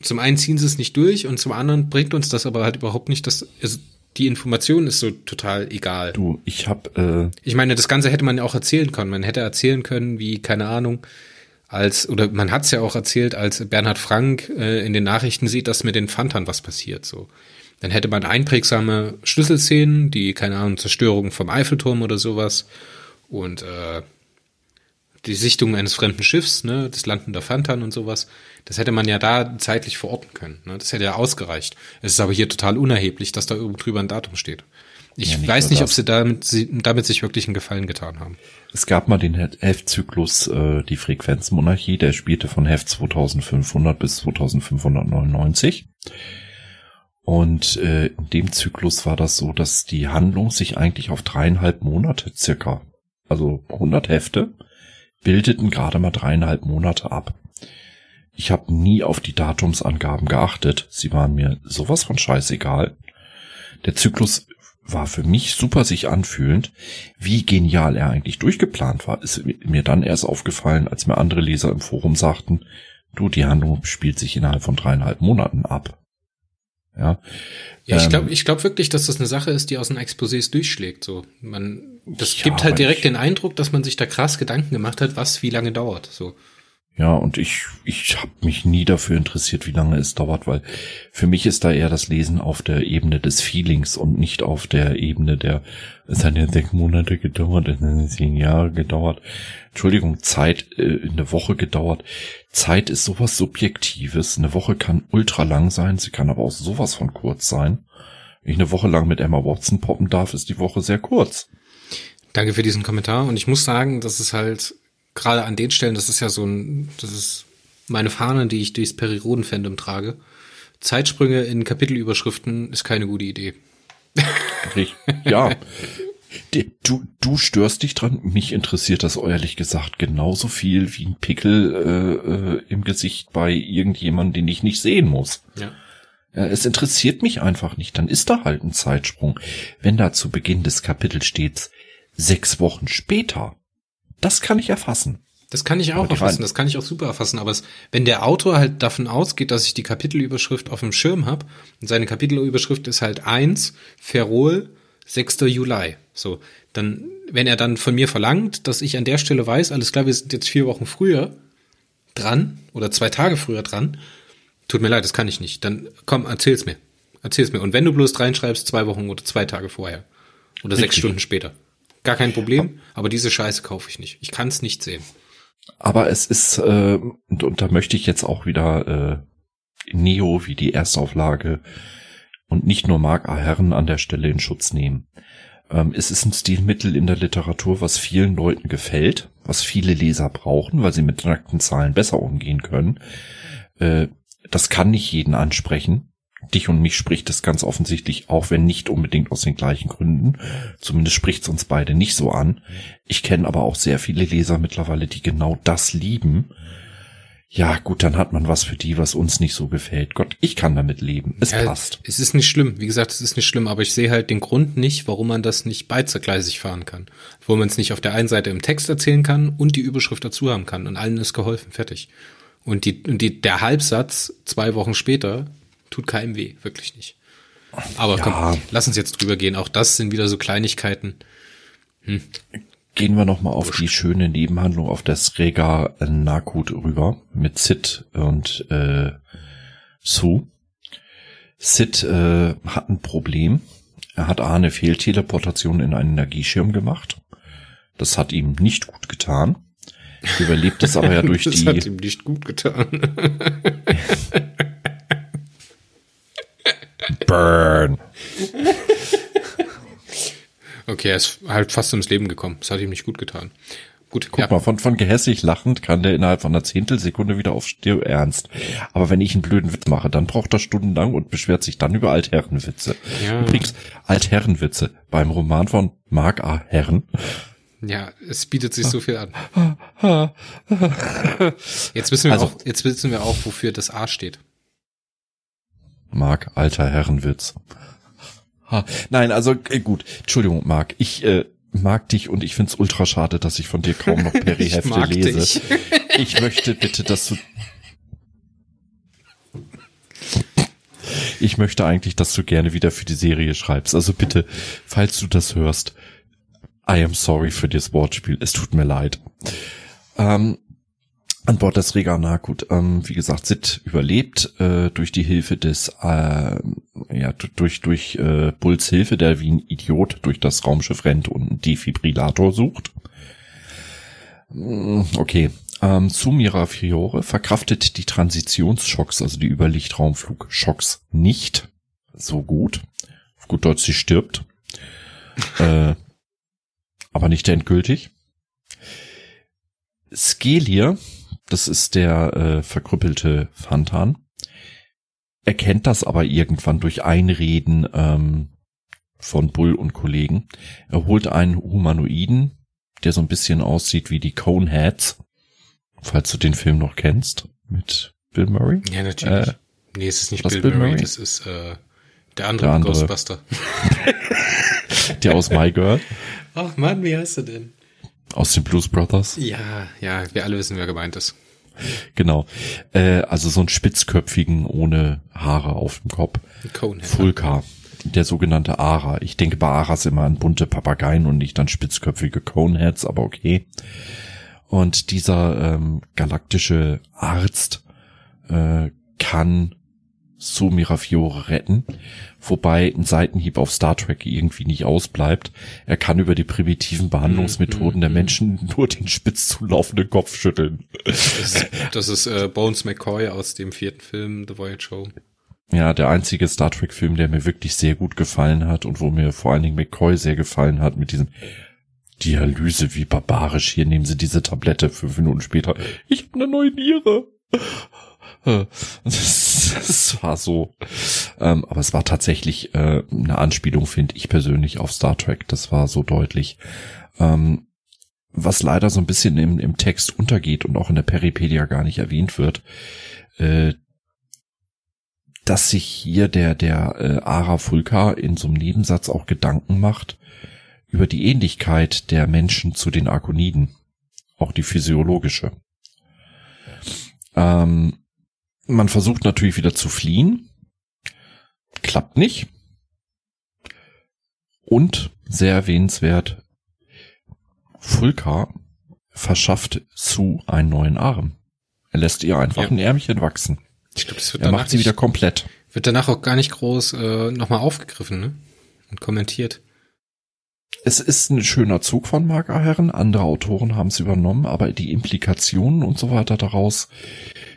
zum einen ziehen sie es nicht durch und zum anderen bringt uns das aber halt überhaupt nicht, dass, also die Information ist so total egal. Du, ich hab, äh Ich meine, das Ganze hätte man ja auch erzählen können. Man hätte erzählen können, wie, keine Ahnung, als, oder man hat es ja auch erzählt, als Bernhard Frank äh, in den Nachrichten sieht, dass mit den Fantern was passiert, so. Dann hätte man einprägsame Schlüsselszenen, die, keine Ahnung, Zerstörung vom Eiffelturm oder sowas und äh, die Sichtung eines fremden Schiffs, ne, das Landen der Fantan und sowas. Das hätte man ja da zeitlich verorten können. Ne? Das hätte ja ausgereicht. Es ist aber hier total unerheblich, dass da irgendwo drüber ein Datum steht. Ich ja, nicht weiß nicht, das. ob sie damit, sie damit sich wirklich einen Gefallen getan haben. Es gab mal den Heftzyklus äh, Die Frequenzmonarchie, der spielte von Heft 2500 bis 2599. Und äh, in dem Zyklus war das so, dass die Handlung sich eigentlich auf dreieinhalb Monate circa, also 100 Hefte, bildeten gerade mal dreieinhalb Monate ab. Ich habe nie auf die Datumsangaben geachtet. Sie waren mir sowas von scheißegal. Der Zyklus war für mich super sich anfühlend. Wie genial er eigentlich durchgeplant war, ist mir dann erst aufgefallen, als mir andere Leser im Forum sagten, du, die Handlung spielt sich innerhalb von dreieinhalb Monaten ab. Ja, ja ich glaube ähm, ich glaube wirklich, dass das eine Sache ist, die aus den Exposés durchschlägt. So, man, das ja, gibt halt direkt den Eindruck, dass man sich da krass Gedanken gemacht hat, was wie lange dauert. So. Ja, und ich, ich habe mich nie dafür interessiert, wie lange es dauert, weil für mich ist da eher das Lesen auf der Ebene des Feelings und nicht auf der Ebene der, es hat ja sechs Monate gedauert, es hat zehn Jahre gedauert. Entschuldigung, Zeit, äh, eine Woche gedauert. Zeit ist sowas Subjektives. Eine Woche kann ultra lang sein, sie kann aber auch sowas von kurz sein. Wenn ich eine Woche lang mit Emma Watson poppen darf, ist die Woche sehr kurz. Danke für diesen Kommentar und ich muss sagen, dass es halt gerade an den Stellen, das ist ja so ein, das ist meine Fahne, die ich durchs Periroden-Fandom trage. Zeitsprünge in Kapitelüberschriften ist keine gute Idee. Ja. Du, du störst dich dran. Mich interessiert das ehrlich gesagt genauso viel wie ein Pickel äh, äh, im Gesicht bei irgendjemandem, den ich nicht sehen muss. Ja. Es interessiert mich einfach nicht. Dann ist da halt ein Zeitsprung. Wenn da zu Beginn des Kapitels steht, sechs Wochen später, das kann ich erfassen. Das kann ich auch erfassen, das kann ich auch super erfassen, aber es, wenn der Autor halt davon ausgeht, dass ich die Kapitelüberschrift auf dem Schirm habe und seine Kapitelüberschrift ist halt eins Ferrol, 6. Juli, so, dann, wenn er dann von mir verlangt, dass ich an der Stelle weiß, alles klar, wir sind jetzt vier Wochen früher dran oder zwei Tage früher dran, tut mir leid, das kann ich nicht, dann komm, erzähl's mir, erzähl's mir und wenn du bloß reinschreibst, zwei Wochen oder zwei Tage vorher oder Richtig. sechs Stunden später. Gar kein Problem, aber diese Scheiße kaufe ich nicht. Ich kann es nicht sehen. Aber es ist, äh, und, und da möchte ich jetzt auch wieder Neo wie die Erstauflage und nicht nur Mark A. Herren an der Stelle in Schutz nehmen. Ähm, es ist ein Stilmittel in der Literatur, was vielen Leuten gefällt, was viele Leser brauchen, weil sie mit nackten Zahlen besser umgehen können. Äh, das kann nicht jeden ansprechen. Dich und mich spricht es ganz offensichtlich, auch wenn nicht unbedingt aus den gleichen Gründen. Zumindest spricht es uns beide nicht so an. Ich kenne aber auch sehr viele Leser mittlerweile, die genau das lieben ja, gut, dann hat man was für die, was uns nicht so gefällt. Gott, ich kann damit leben. Es ja, passt. Es ist nicht schlimm. Wie gesagt, es ist nicht schlimm, aber ich sehe halt den Grund nicht, warum man das nicht beidgleisig fahren kann. Wo man es nicht auf der einen Seite im Text erzählen kann und die Überschrift dazu haben kann. Und allen ist geholfen. Fertig. Und die, und die, der Halbsatz zwei Wochen später tut keinem weh. Wirklich nicht. Aber ja. komm, lass uns jetzt drüber gehen. Auch das sind wieder so Kleinigkeiten. Hm gehen wir nochmal auf die schöne Nebenhandlung auf das Rega Nakut rüber mit Sid und äh, Sue. Sid äh, hat ein Problem. Er hat A, eine Fehlteleportation in einen Energieschirm gemacht. Das hat ihm nicht gut getan. Überlebt es aber ja durch das die. Das hat ihm nicht gut getan. Burn. Okay, er ist halt fast ums Leben gekommen. Das hat ihm nicht gut getan. Gut, Guck ja. mal, von, von gehässig lachend kann der innerhalb von einer Zehntelsekunde wieder auf Stir ernst. Aber wenn ich einen blöden Witz mache, dann braucht er stundenlang und beschwert sich dann über Altherrenwitze. Ja. Übrigens, Altherrenwitze beim Roman von Mark A. Herren. Ja, es bietet sich so viel an. Jetzt wissen wir also, auch, jetzt wissen wir auch, wofür das A steht. Mark, alter Herrenwitz. Ha. Nein, also äh, gut. Entschuldigung, Marc. Ich äh, mag dich und ich find's ultra schade, dass ich von dir kaum noch Perry-Hefte lese. Dich. ich möchte bitte, dass du. Ich möchte eigentlich, dass du gerne wieder für die Serie schreibst. Also bitte, falls du das hörst, I am sorry für das Wortspiel. Es tut mir leid. Ähm, an Bord des Regana, gut, ähm, wie gesagt, Sid überlebt äh, durch die Hilfe des, äh, ja, durch durch äh, Bulls Hilfe, der wie ein Idiot durch das Raumschiff rennt und einen Defibrillator sucht. Mm, okay, ähm, Sumira Fiore verkraftet die Transitionsschocks, also die Überlichtraumflugschocks nicht so gut. Auf gut Deutsch, sie stirbt. äh, aber nicht endgültig. Skelier das ist der äh, verkrüppelte Fantan. Er kennt das aber irgendwann durch Einreden ähm, von Bull und Kollegen. Er holt einen Humanoiden, der so ein bisschen aussieht wie die Coneheads, falls du den Film noch kennst, mit Bill Murray. Ja, natürlich. Äh, nee, es ist nicht Bill, Bill Murray, Murray, das ist äh, der andere, der andere. Ghostbuster. der aus My Girl. Ach Mann, wie heißt er denn? Aus den Blues Brothers? Ja, ja, wir alle wissen, wer gemeint ist. Genau. Äh, also so einen spitzköpfigen ohne Haare auf dem Kopf. Fulka. Der sogenannte Ara. Ich denke bei Aras immer an bunte Papageien und nicht an spitzköpfige Coneheads, aber okay. Und dieser ähm, galaktische Arzt äh, kann so Mirafiore retten, wobei ein Seitenhieb auf Star Trek irgendwie nicht ausbleibt. Er kann über die primitiven Behandlungsmethoden der Menschen nur den spitz zulaufenden Kopf schütteln. Das ist, das ist äh, Bones McCoy aus dem vierten Film The Voyage Show. Ja, der einzige Star Trek Film, der mir wirklich sehr gut gefallen hat und wo mir vor allen Dingen McCoy sehr gefallen hat mit diesem Dialyse, wie barbarisch. Hier nehmen sie diese Tablette fünf Minuten später. Ich habe eine neue Niere. Das, war so. Ähm, aber es war tatsächlich äh, eine Anspielung, finde ich persönlich, auf Star Trek. Das war so deutlich. Ähm, was leider so ein bisschen im, im Text untergeht und auch in der Peripedia gar nicht erwähnt wird, äh, dass sich hier der, der äh, Ara Fulka in so einem Nebensatz auch Gedanken macht über die Ähnlichkeit der Menschen zu den Arkoniden. Auch die physiologische. Ähm, man versucht natürlich wieder zu fliehen. Klappt nicht. Und sehr erwähnenswert, Fulka verschafft Sue einen neuen Arm. Er lässt ihr einfach ja. ein Ärmchen wachsen. Ich glaube, das wird er macht sie wieder komplett. Wird danach auch gar nicht groß äh, nochmal aufgegriffen ne? und kommentiert. Es ist ein schöner Zug von Mark Herren. Andere Autoren haben es übernommen, aber die Implikationen und so weiter daraus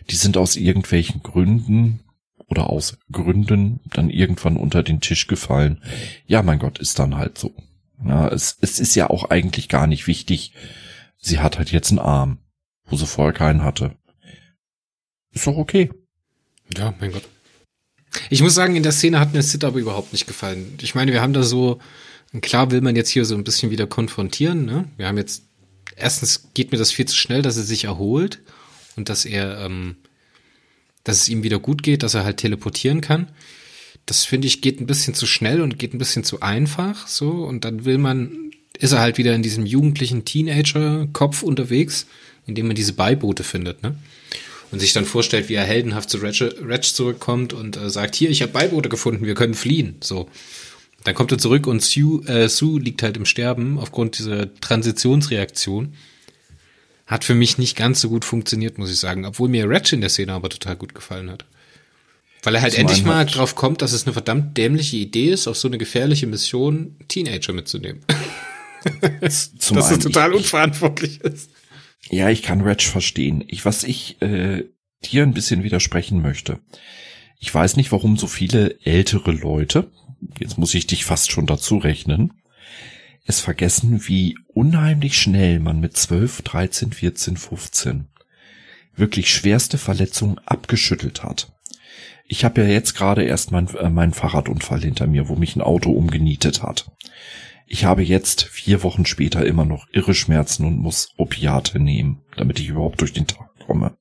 die sind aus irgendwelchen Gründen oder aus Gründen dann irgendwann unter den Tisch gefallen. Ja, mein Gott, ist dann halt so. Ja, es, es ist ja auch eigentlich gar nicht wichtig. Sie hat halt jetzt einen Arm, wo sie vorher keinen hatte. Ist doch okay. Ja, mein Gott. Ich muss sagen, in der Szene hat mir Sid aber überhaupt nicht gefallen. Ich meine, wir haben da so, klar will man jetzt hier so ein bisschen wieder konfrontieren, ne? Wir haben jetzt, erstens geht mir das viel zu schnell, dass er sich erholt und dass er, ähm, dass es ihm wieder gut geht, dass er halt teleportieren kann. Das finde ich geht ein bisschen zu schnell und geht ein bisschen zu einfach, so. Und dann will man, ist er halt wieder in diesem jugendlichen Teenager-Kopf unterwegs, in dem man diese Beiboote findet, ne? und sich dann vorstellt, wie er heldenhaft zu Ratch zurückkommt und äh, sagt, hier, ich habe Beiboote gefunden, wir können fliehen. So. Dann kommt er zurück und Sue, äh, Sue liegt halt im Sterben aufgrund dieser Transitionsreaktion. Hat für mich nicht ganz so gut funktioniert, muss ich sagen, obwohl mir Ratch in der Szene aber total gut gefallen hat. Weil er halt Zum endlich mal drauf kommt, dass es eine verdammt dämliche Idee ist, auf so eine gefährliche Mission Teenager mitzunehmen. Zum dass es total unverantwortlich ist. Ja, ich kann Ratch verstehen. Ich, was ich äh, dir ein bisschen widersprechen möchte. Ich weiß nicht, warum so viele ältere Leute, jetzt muss ich dich fast schon dazu rechnen, es vergessen, wie unheimlich schnell man mit 12, 13, 14, 15 wirklich schwerste Verletzungen abgeschüttelt hat. Ich habe ja jetzt gerade erst mein, äh, meinen Fahrradunfall hinter mir, wo mich ein Auto umgenietet hat. Ich habe jetzt vier Wochen später immer noch irre Schmerzen und muss Opiate nehmen, damit ich überhaupt durch den Tag komme.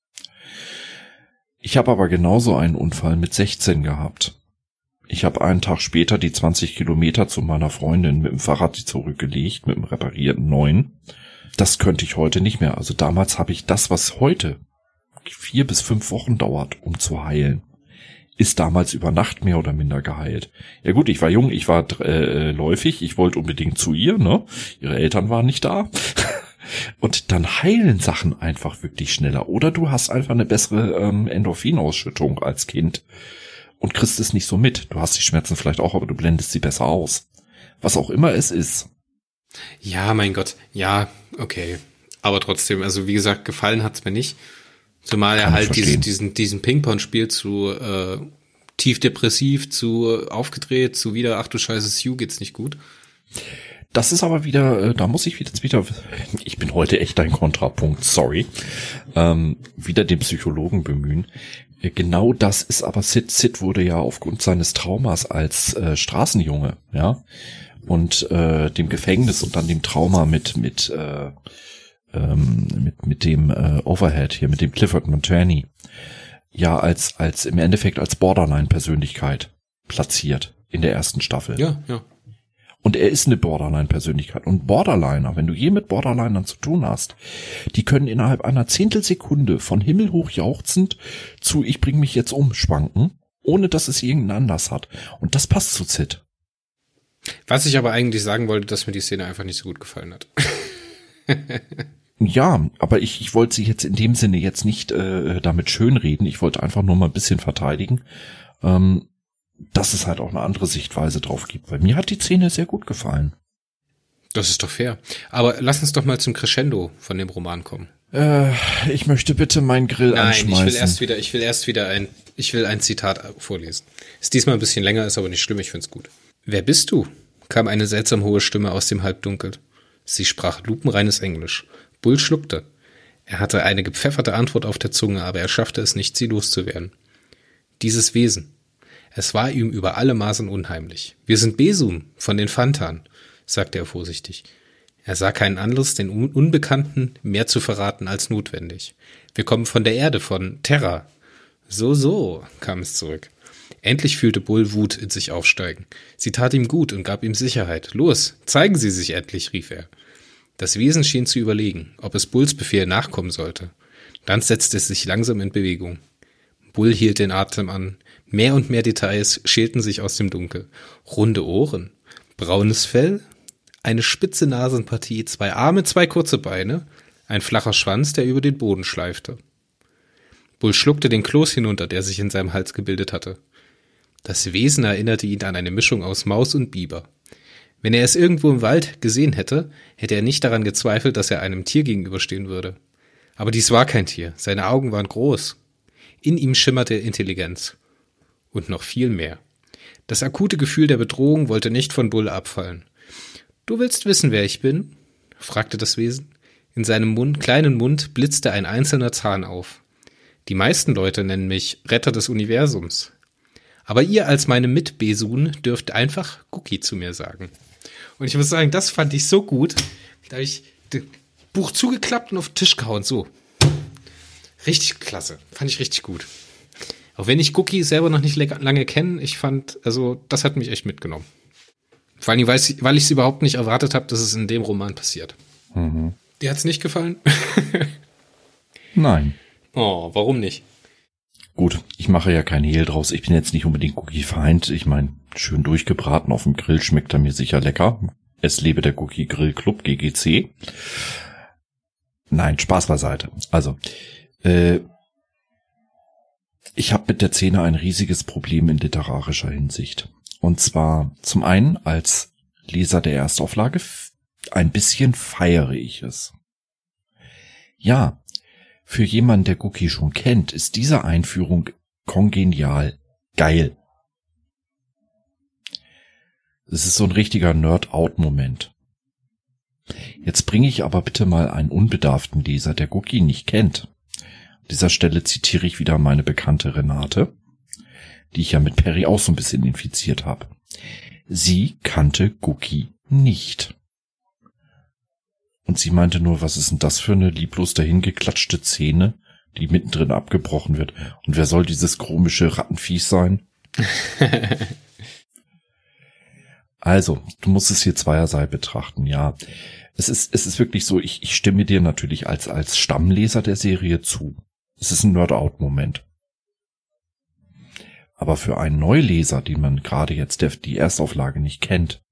Ich habe aber genauso einen Unfall mit 16 gehabt. Ich habe einen Tag später die 20 Kilometer zu meiner Freundin mit dem Fahrrad zurückgelegt, mit dem reparierten neuen. Das könnte ich heute nicht mehr. Also damals habe ich das, was heute vier bis fünf Wochen dauert, um zu heilen ist damals über Nacht mehr oder minder geheilt. Ja gut, ich war jung, ich war äh, läufig, ich wollte unbedingt zu ihr, ne? Ihre Eltern waren nicht da. Und dann heilen Sachen einfach wirklich schneller. Oder du hast einfach eine bessere ähm, Endorphinausschüttung als Kind und kriegst es nicht so mit. Du hast die Schmerzen vielleicht auch, aber du blendest sie besser aus. Was auch immer es ist. Ja, mein Gott. Ja, okay. Aber trotzdem, also wie gesagt, gefallen hat's mir nicht. Zumal er halt diesen, diesen, diesen Ping-Pong-Spiel zu äh, tief depressiv, zu aufgedreht, zu wieder, ach du Scheiße, Sue geht's nicht gut. Das ist aber wieder, äh, da muss ich wieder, wieder ich bin heute echt ein Kontrapunkt, sorry, ähm, wieder den Psychologen bemühen. Genau das ist aber Sid. Sid wurde ja aufgrund seines Traumas als äh, Straßenjunge, ja, und äh, dem Gefängnis und dann dem Trauma mit mit äh, ähm, mit, mit dem äh, Overhead hier, mit dem Clifford Montani, ja als, als im Endeffekt als Borderline-Persönlichkeit platziert in der ersten Staffel. Ja, ja. Und er ist eine Borderline-Persönlichkeit. Und Borderliner, wenn du je mit Borderlinern zu tun hast, die können innerhalb einer Zehntelsekunde von himmelhoch jauchzend zu ich bring mich jetzt um schwanken, ohne dass es irgendeinen Anlass hat. Und das passt zu Zit. Was ich aber eigentlich sagen wollte, dass mir die Szene einfach nicht so gut gefallen hat. Ja, aber ich, ich wollte sie jetzt in dem Sinne jetzt nicht äh, damit schönreden. Ich wollte einfach nur mal ein bisschen verteidigen, ähm, dass es halt auch eine andere Sichtweise drauf gibt. Weil mir hat die Szene sehr gut gefallen. Das ist doch fair. Aber lass uns doch mal zum Crescendo von dem Roman kommen. Äh, ich möchte bitte meinen Grill Nein, anschmeißen. ich will erst wieder, ich will erst wieder ein, ich will ein Zitat vorlesen. Ist diesmal ein bisschen länger, ist aber nicht schlimm, ich find's gut. Wer bist du? kam eine seltsam hohe Stimme aus dem Halbdunkel. Sie sprach lupenreines Englisch. Bull schluckte. Er hatte eine gepfefferte Antwort auf der Zunge, aber er schaffte es nicht, sie loszuwerden. Dieses Wesen. Es war ihm über alle Maßen unheimlich. Wir sind Besum von den Fantan, sagte er vorsichtig. Er sah keinen Anlass, den Unbekannten mehr zu verraten als notwendig. Wir kommen von der Erde, von Terra. So, so, kam es zurück. Endlich fühlte Bull Wut in sich aufsteigen. Sie tat ihm gut und gab ihm Sicherheit. Los, zeigen Sie sich endlich, rief er. Das Wesen schien zu überlegen, ob es Bulls Befehl nachkommen sollte. Dann setzte es sich langsam in Bewegung. Bull hielt den Atem an. Mehr und mehr Details schälten sich aus dem Dunkel. Runde Ohren, braunes Fell, eine spitze Nasenpartie, zwei Arme, zwei kurze Beine, ein flacher Schwanz, der über den Boden schleifte. Bull schluckte den Kloß hinunter, der sich in seinem Hals gebildet hatte. Das Wesen erinnerte ihn an eine Mischung aus Maus und Biber. Wenn er es irgendwo im Wald gesehen hätte, hätte er nicht daran gezweifelt, dass er einem Tier gegenüberstehen würde. Aber dies war kein Tier, seine Augen waren groß. In ihm schimmerte Intelligenz. Und noch viel mehr. Das akute Gefühl der Bedrohung wollte nicht von Bull abfallen. Du willst wissen, wer ich bin? fragte das Wesen. In seinem Mund, kleinen Mund blitzte ein einzelner Zahn auf. Die meisten Leute nennen mich Retter des Universums. Aber ihr als meine Mitbesun dürft einfach Cookie zu mir sagen. Und ich muss sagen, das fand ich so gut. Da habe ich das Buch zugeklappt und auf den Tisch gehauen. So. Richtig klasse. Fand ich richtig gut. Auch wenn ich Cookie selber noch nicht lange kenne, ich fand, also das hat mich echt mitgenommen. Vor allem, weil ich es überhaupt nicht erwartet habe, dass es in dem Roman passiert. Mhm. Dir hat's nicht gefallen? Nein. Oh, warum nicht? Gut, ich mache ja kein Hehl draus. Ich bin jetzt nicht unbedingt Cookie-Feind. Ich meine, schön durchgebraten auf dem Grill schmeckt er mir sicher lecker. Es lebe der Cookie Grill Club GGC. Nein, Spaß beiseite. Also, äh, ich habe mit der Szene ein riesiges Problem in literarischer Hinsicht. Und zwar zum einen als Leser der Erstauflage ein bisschen feiere ich es. Ja, für jemanden, der Cookie schon kennt, ist diese Einführung kongenial geil. Es ist so ein richtiger Nerd-Out-Moment. Jetzt bringe ich aber bitte mal einen unbedarften Leser, der Cookie nicht kennt. An dieser Stelle zitiere ich wieder meine bekannte Renate, die ich ja mit Perry auch so ein bisschen infiziert habe. Sie kannte Cookie nicht. Und sie meinte nur, was ist denn das für eine lieblos dahingeklatschte Szene, die mittendrin abgebrochen wird? Und wer soll dieses komische Rattenviech sein? also, du musst es hier zweierlei betrachten, ja. Es ist, es ist wirklich so, ich, ich stimme dir natürlich als, als Stammleser der Serie zu. Es ist ein Nerd-Out-Moment. Aber für einen Neuleser, den man gerade jetzt der, die Erstauflage nicht kennt,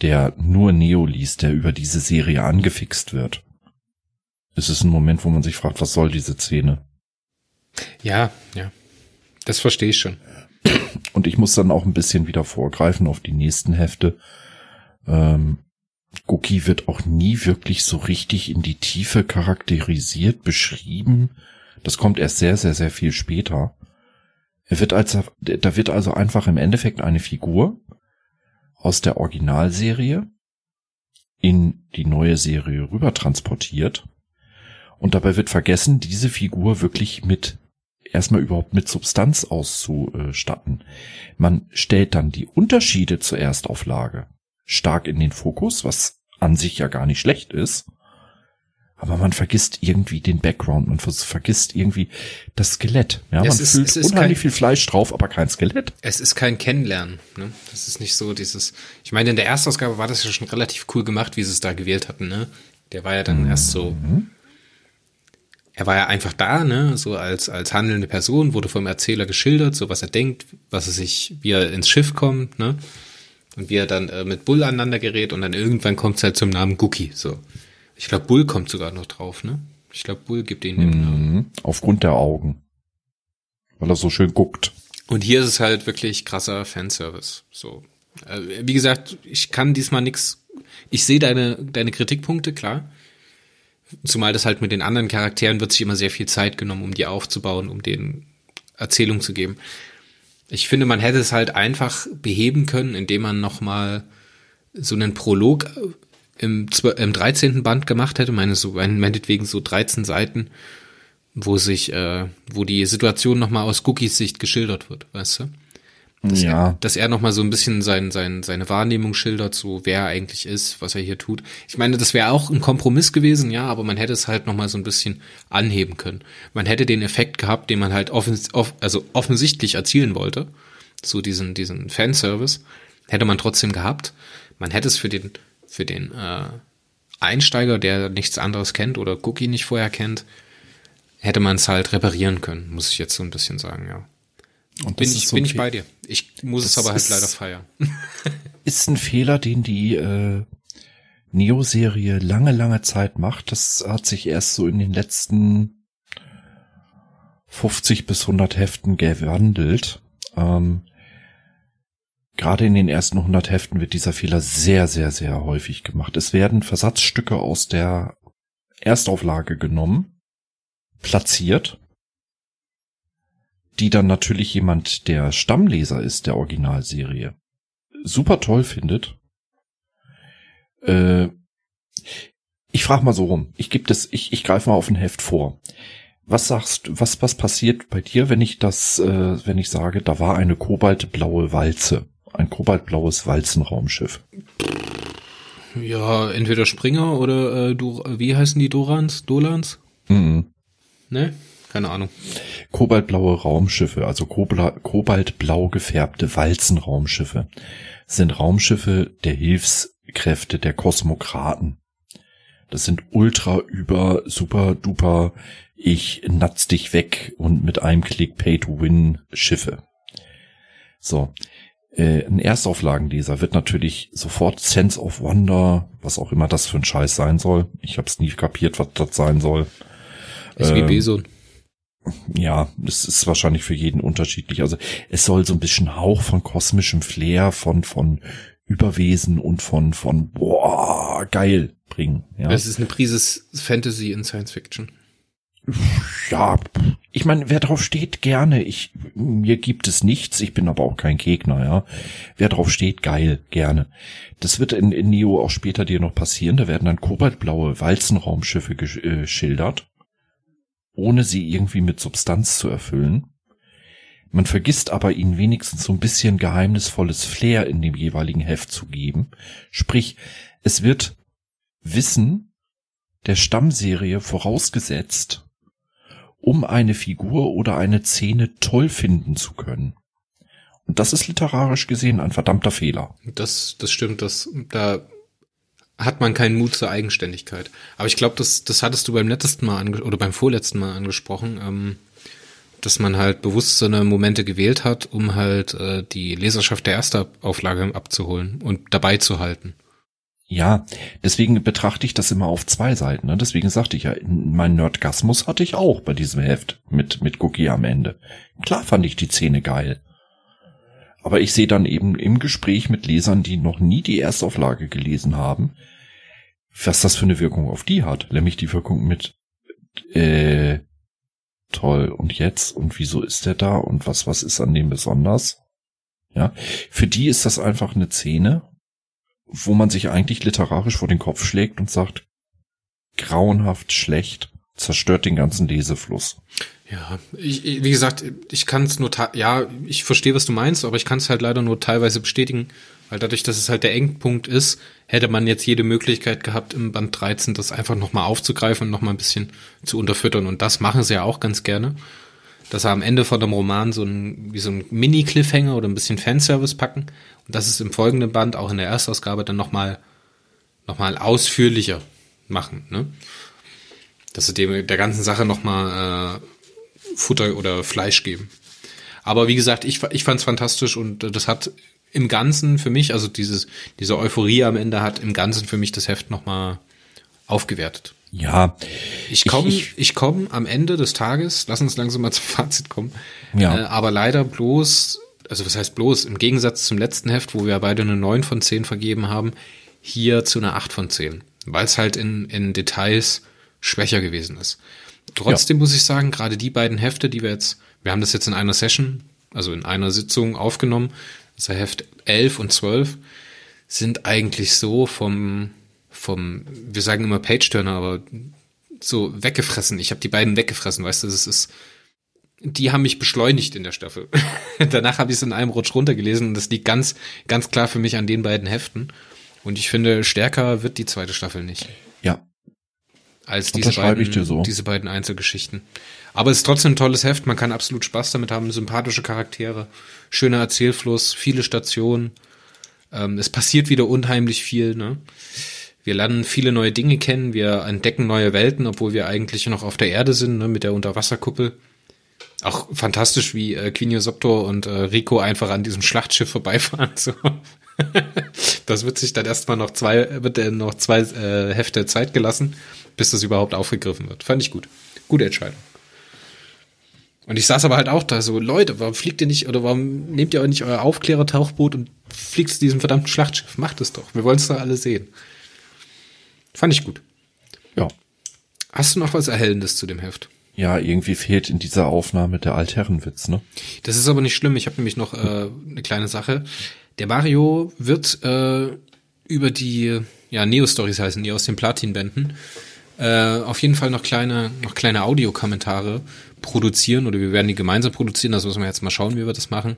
der nur Neo liest, der über diese Serie angefixt wird. Es ist ein Moment, wo man sich fragt, was soll diese Szene? Ja, ja. Das verstehe ich schon. Und ich muss dann auch ein bisschen wieder vorgreifen auf die nächsten Hefte. Ähm, Goki wird auch nie wirklich so richtig in die Tiefe charakterisiert, beschrieben. Das kommt erst sehr, sehr, sehr viel später. Er wird als, da wird also einfach im Endeffekt eine Figur, aus der Originalserie in die neue Serie rüber transportiert. Und dabei wird vergessen, diese Figur wirklich mit erstmal überhaupt mit Substanz auszustatten. Man stellt dann die Unterschiede zur Erstauflage stark in den Fokus, was an sich ja gar nicht schlecht ist aber man vergisst irgendwie den Background, man vergisst irgendwie das Skelett. Ja, es man ist, fühlt unheimlich kein, viel Fleisch drauf, aber kein Skelett. Es ist kein Kennenlernen. Ne? Das ist nicht so dieses. Ich meine, in der Erstausgabe war das ja schon relativ cool gemacht, wie sie es da gewählt hatten. Ne? Der war ja dann mhm. erst so. Er war ja einfach da, ne, so als als handelnde Person, wurde vom Erzähler geschildert, so was er denkt, was er sich, wie er ins Schiff kommt, ne, und wie er dann äh, mit Bull aneinander gerät und dann irgendwann kommt es halt zum Namen Gookie, so. Ich glaube, Bull kommt sogar noch drauf, ne? Ich glaube, Bull gibt ihn den Namen. Mhm. Aufgrund der Augen. Weil er so schön guckt. Und hier ist es halt wirklich krasser Fanservice. So. Also, wie gesagt, ich kann diesmal nix. Ich sehe deine, deine Kritikpunkte, klar. Zumal das halt mit den anderen Charakteren wird sich immer sehr viel Zeit genommen, um die aufzubauen, um denen Erzählung zu geben. Ich finde, man hätte es halt einfach beheben können, indem man nochmal so einen Prolog im, im 13. Band gemacht hätte, meine so, meinetwegen so 13 Seiten, wo sich, äh, wo die Situation nochmal aus Cookies Sicht geschildert wird, weißt du? Dass ja. Er, dass er nochmal so ein bisschen sein, sein, seine Wahrnehmung schildert, so wer er eigentlich ist, was er hier tut. Ich meine, das wäre auch ein Kompromiss gewesen, ja, aber man hätte es halt nochmal so ein bisschen anheben können. Man hätte den Effekt gehabt, den man halt offens off also offensichtlich erzielen wollte, so diesen, diesen Fanservice, hätte man trotzdem gehabt. Man hätte es für den für den äh, Einsteiger, der nichts anderes kennt oder Cookie nicht vorher kennt, hätte man es halt reparieren können, muss ich jetzt so ein bisschen sagen, ja. Und bin ich, so bin ich bei dir. Ich muss es aber halt leider feiern. ist ein Fehler, den die äh, Neo-Serie lange, lange Zeit macht. Das hat sich erst so in den letzten 50 bis 100 Heften gewandelt. Ähm, Gerade in den ersten 100 Heften wird dieser Fehler sehr, sehr, sehr häufig gemacht. Es werden Versatzstücke aus der Erstauflage genommen, platziert, die dann natürlich jemand, der Stammleser ist der Originalserie, super toll findet. Äh, ich frage mal so rum. Ich gebe das, ich, ich greife mal auf ein Heft vor. Was sagst was, was passiert bei dir, wenn ich das, äh, wenn ich sage, da war eine kobaltblaue Walze? Ein kobaltblaues Walzenraumschiff. Ja, entweder Springer oder äh, du, wie heißen die Dorans? Dolans? Mhm. Ne? Keine Ahnung. Kobaltblaue Raumschiffe, also kobaltblau gefärbte Walzenraumschiffe, sind Raumschiffe der Hilfskräfte der Kosmokraten. Das sind ultra über super duper ich natz dich weg und mit einem Klick Pay to Win Schiffe. So. Äh, ein Erstauflagenleser wird natürlich sofort Sense of Wonder, was auch immer das für ein Scheiß sein soll. Ich habe es nie kapiert, was das sein soll. SGB ähm, so. Ja, das ist wahrscheinlich für jeden unterschiedlich. Also es soll so ein bisschen Hauch von kosmischem Flair, von von Überwesen und von von boah geil bringen. Ja. Es ist eine Prise Fantasy in Science Fiction ja, ich meine, wer drauf steht, gerne. Ich, mir gibt es nichts, ich bin aber auch kein Gegner, ja. Wer drauf steht, geil, gerne. Das wird in, in Neo auch später dir noch passieren. Da werden dann kobaltblaue Walzenraumschiffe geschildert, ohne sie irgendwie mit Substanz zu erfüllen. Man vergisst aber ihnen wenigstens so ein bisschen geheimnisvolles Flair in dem jeweiligen Heft zu geben. Sprich, es wird Wissen der Stammserie vorausgesetzt, um eine Figur oder eine Szene toll finden zu können. Und das ist literarisch gesehen ein verdammter Fehler. Das, das stimmt, das, da hat man keinen Mut zur Eigenständigkeit. Aber ich glaube, das, das hattest du beim letzten Mal ange oder beim vorletzten Mal angesprochen, ähm, dass man halt bewusst so eine Momente gewählt hat, um halt äh, die Leserschaft der Erstauflage abzuholen und dabei zu halten. Ja, deswegen betrachte ich das immer auf zwei Seiten. Ne? Deswegen sagte ich ja, mein Nerdgasmus hatte ich auch bei diesem Heft mit, mit Cookie am Ende. Klar fand ich die Szene geil. Aber ich sehe dann eben im Gespräch mit Lesern, die noch nie die Erstauflage gelesen haben, was das für eine Wirkung auf die hat. Nämlich die Wirkung mit, äh, toll, und jetzt? Und wieso ist der da? Und was, was ist an dem besonders? Ja, für die ist das einfach eine Szene, wo man sich eigentlich literarisch vor den Kopf schlägt und sagt, grauenhaft schlecht, zerstört den ganzen Lesefluss. Ja, ich, wie gesagt, ich kann es nur, ja, ich verstehe, was du meinst, aber ich kann es halt leider nur teilweise bestätigen, weil dadurch, dass es halt der Engpunkt ist, hätte man jetzt jede Möglichkeit gehabt, im Band 13 das einfach nochmal aufzugreifen und nochmal ein bisschen zu unterfüttern. Und das machen sie ja auch ganz gerne. Dass sie am Ende von dem Roman so ein, wie so ein Mini-Cliffhanger oder ein bisschen Fanservice packen und das ist im folgenden Band, auch in der Erstausgabe, dann nochmal noch mal ausführlicher machen. Ne? Dass sie dem, der ganzen Sache nochmal äh, Futter oder Fleisch geben. Aber wie gesagt, ich, ich fand es fantastisch und das hat im Ganzen für mich, also dieses, diese Euphorie am Ende hat im Ganzen für mich das Heft nochmal aufgewertet. Ja. Ich komme ich, ich komm am Ende des Tages, lass uns langsam mal zum Fazit kommen, ja. Äh, aber leider bloß also was heißt bloß, im Gegensatz zum letzten Heft, wo wir beide eine 9 von 10 vergeben haben, hier zu einer 8 von 10, weil es halt in, in Details schwächer gewesen ist. Trotzdem ja. muss ich sagen, gerade die beiden Hefte, die wir jetzt, wir haben das jetzt in einer Session, also in einer Sitzung aufgenommen, das ist Heft 11 und 12, sind eigentlich so vom, vom, wir sagen immer Page-Turner, aber so weggefressen. Ich habe die beiden weggefressen, weißt du, das ist die haben mich beschleunigt in der Staffel. Danach habe ich es in einem Rutsch runtergelesen und das liegt ganz, ganz klar für mich an den beiden Heften. Und ich finde, stärker wird die zweite Staffel nicht. Ja. Als diese beiden, so. diese beiden Einzelgeschichten. Aber es ist trotzdem ein tolles Heft. Man kann absolut Spaß damit haben. Sympathische Charaktere, schöner Erzählfluss, viele Stationen. Ähm, es passiert wieder unheimlich viel. Ne? Wir lernen viele neue Dinge kennen. Wir entdecken neue Welten, obwohl wir eigentlich noch auf der Erde sind, ne, mit der Unterwasserkuppel. Auch fantastisch, wie äh, Quinio Soptor und äh, Rico einfach an diesem Schlachtschiff vorbeifahren. So. das wird sich dann erstmal noch zwei, wird äh, noch zwei äh, Hefte Zeit gelassen, bis das überhaupt aufgegriffen wird. Fand ich gut. Gute Entscheidung. Und ich saß aber halt auch da so, Leute, warum fliegt ihr nicht, oder warum nehmt ihr euch nicht euer Aufklärer-Tauchboot und fliegt zu diesem verdammten Schlachtschiff? Macht es doch. Wir wollen es doch alle sehen. Fand ich gut. Ja. Hast du noch was Erhellendes zu dem Heft? Ja, irgendwie fehlt in dieser Aufnahme der Altherrenwitz, ne? Das ist aber nicht schlimm. Ich habe nämlich noch äh, eine kleine Sache. Der Mario wird äh, über die ja Neo-Stories heißen die aus den Platin-Bänden äh, auf jeden Fall noch kleine noch kleine Audiokommentare produzieren oder wir werden die gemeinsam produzieren. Das müssen wir jetzt mal schauen, wie wir das machen.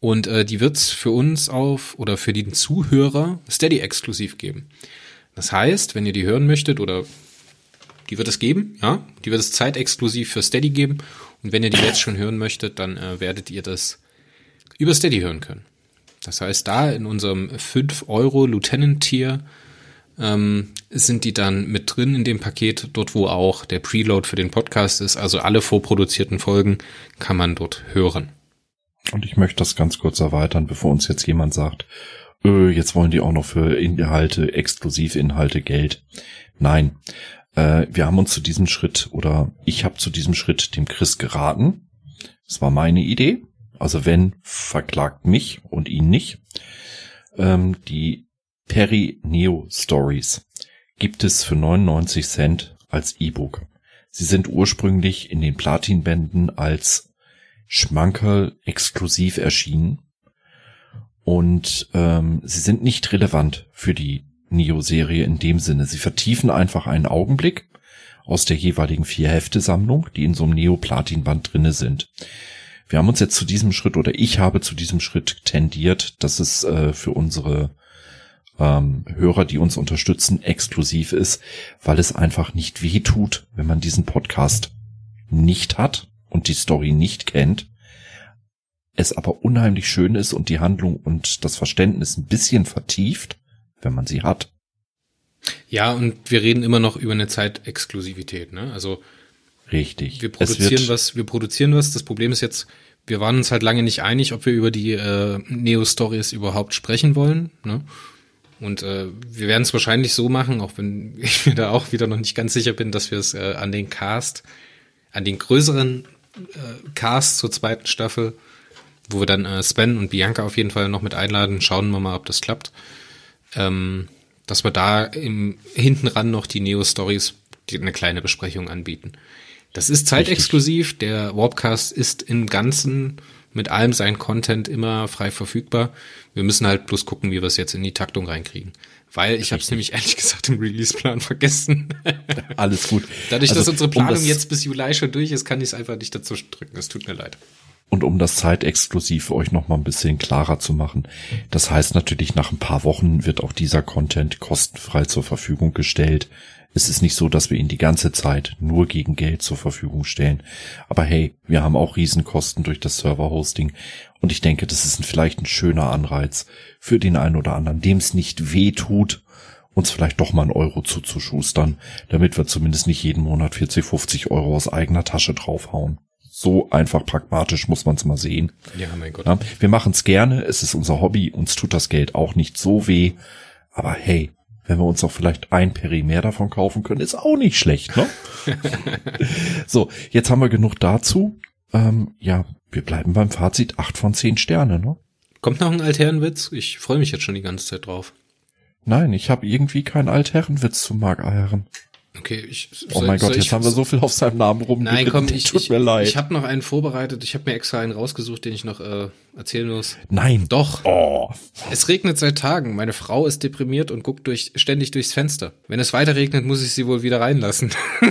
Und äh, die wird's für uns auf oder für den Zuhörer Steady exklusiv geben. Das heißt, wenn ihr die hören möchtet oder die wird es geben, ja, die wird es zeitexklusiv für Steady geben. Und wenn ihr die jetzt schon hören möchtet, dann äh, werdet ihr das über Steady hören können. Das heißt, da in unserem 5 Euro Lieutenant Tier ähm, sind die dann mit drin in dem Paket, dort wo auch der Preload für den Podcast ist. Also alle vorproduzierten Folgen kann man dort hören. Und ich möchte das ganz kurz erweitern, bevor uns jetzt jemand sagt, öh, jetzt wollen die auch noch für Inhalte, Exklusivinhalte Geld. Nein, äh, wir haben uns zu diesem Schritt oder ich habe zu diesem Schritt dem Chris geraten. Das war meine Idee. Also wenn, verklagt mich und ihn nicht. Ähm, die Perry Neo Stories gibt es für 99 Cent als E-Book. Sie sind ursprünglich in den Platinbänden als Schmankerl exklusiv erschienen und ähm, sie sind nicht relevant für die Neo-Serie in dem Sinne. Sie vertiefen einfach einen Augenblick aus der jeweiligen vier Hefte-Sammlung, die in so einem Neo-Platin-Band drinne sind. Wir haben uns jetzt zu diesem Schritt oder ich habe zu diesem Schritt tendiert, dass es äh, für unsere ähm, Hörer, die uns unterstützen, exklusiv ist, weil es einfach nicht weh tut, wenn man diesen Podcast nicht hat und die Story nicht kennt, es aber unheimlich schön ist und die Handlung und das Verständnis ein bisschen vertieft, wenn man sie hat. Ja, und wir reden immer noch über eine Zeitexklusivität, ne? Also richtig. Wir produzieren was, wir produzieren was. Das Problem ist jetzt, wir waren uns halt lange nicht einig, ob wir über die äh, Neo-Stories überhaupt sprechen wollen. Ne? Und äh, wir werden es wahrscheinlich so machen, auch wenn ich mir da auch wieder noch nicht ganz sicher bin, dass wir es äh, an den Cast, an den größeren äh, Cast zur zweiten Staffel, wo wir dann äh, Sven und Bianca auf jeden Fall noch mit einladen. Schauen wir mal, ob das klappt. Ähm, dass wir da im hinten ran noch die Neo-Stories eine kleine Besprechung anbieten. Das ist zeitexklusiv. Der Warpcast ist im Ganzen mit allem sein Content immer frei verfügbar. Wir müssen halt bloß gucken, wie wir es jetzt in die Taktung reinkriegen. Weil ich habe es nämlich ehrlich gesagt im Release-Plan vergessen. Alles gut. Dadurch, also, dass unsere Planung um jetzt bis Juli schon durch ist, kann ich es einfach nicht dazu drücken. Es tut mir leid. Und um das zeitexklusiv für euch noch mal ein bisschen klarer zu machen. Das heißt natürlich, nach ein paar Wochen wird auch dieser Content kostenfrei zur Verfügung gestellt. Es ist nicht so, dass wir ihn die ganze Zeit nur gegen Geld zur Verfügung stellen. Aber hey, wir haben auch Riesenkosten durch das Server-Hosting. Und ich denke, das ist vielleicht ein schöner Anreiz für den einen oder anderen, dem es nicht weh tut, uns vielleicht doch mal einen Euro zuzuschustern, damit wir zumindest nicht jeden Monat 40, 50 Euro aus eigener Tasche draufhauen so einfach pragmatisch muss man es mal sehen. Ja, mein Gott. Wir machen es gerne, es ist unser Hobby, uns tut das Geld auch nicht so weh. Aber hey, wenn wir uns auch vielleicht ein Peri mehr davon kaufen können, ist auch nicht schlecht, ne? so, jetzt haben wir genug dazu. Ähm, ja, wir bleiben beim Fazit acht von zehn Sterne, ne? Kommt noch ein Altherrenwitz? Ich freue mich jetzt schon die ganze Zeit drauf. Nein, ich habe irgendwie keinen Altherrenwitz zu Mark Eieren. Okay, ich. Oh mein Gott, jetzt haben wir so viel auf seinem Namen rum. Nein, komm, ich, tut ich, mir leid. Ich habe noch einen vorbereitet. Ich habe mir extra einen rausgesucht, den ich noch äh, erzählen muss. Nein. Doch. Oh. Es regnet seit Tagen. Meine Frau ist deprimiert und guckt durch, ständig durchs Fenster. Wenn es weiter regnet, muss ich sie wohl wieder reinlassen.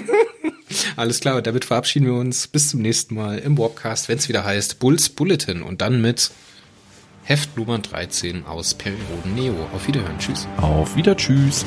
Alles klar, damit verabschieden wir uns bis zum nächsten Mal im Warpcast, wenn es wieder heißt Bulls Bulletin und dann mit Heft Nummer 13 aus Perioden Neo. Auf Wiederhören. Tschüss. Auf Wieder. Tschüss.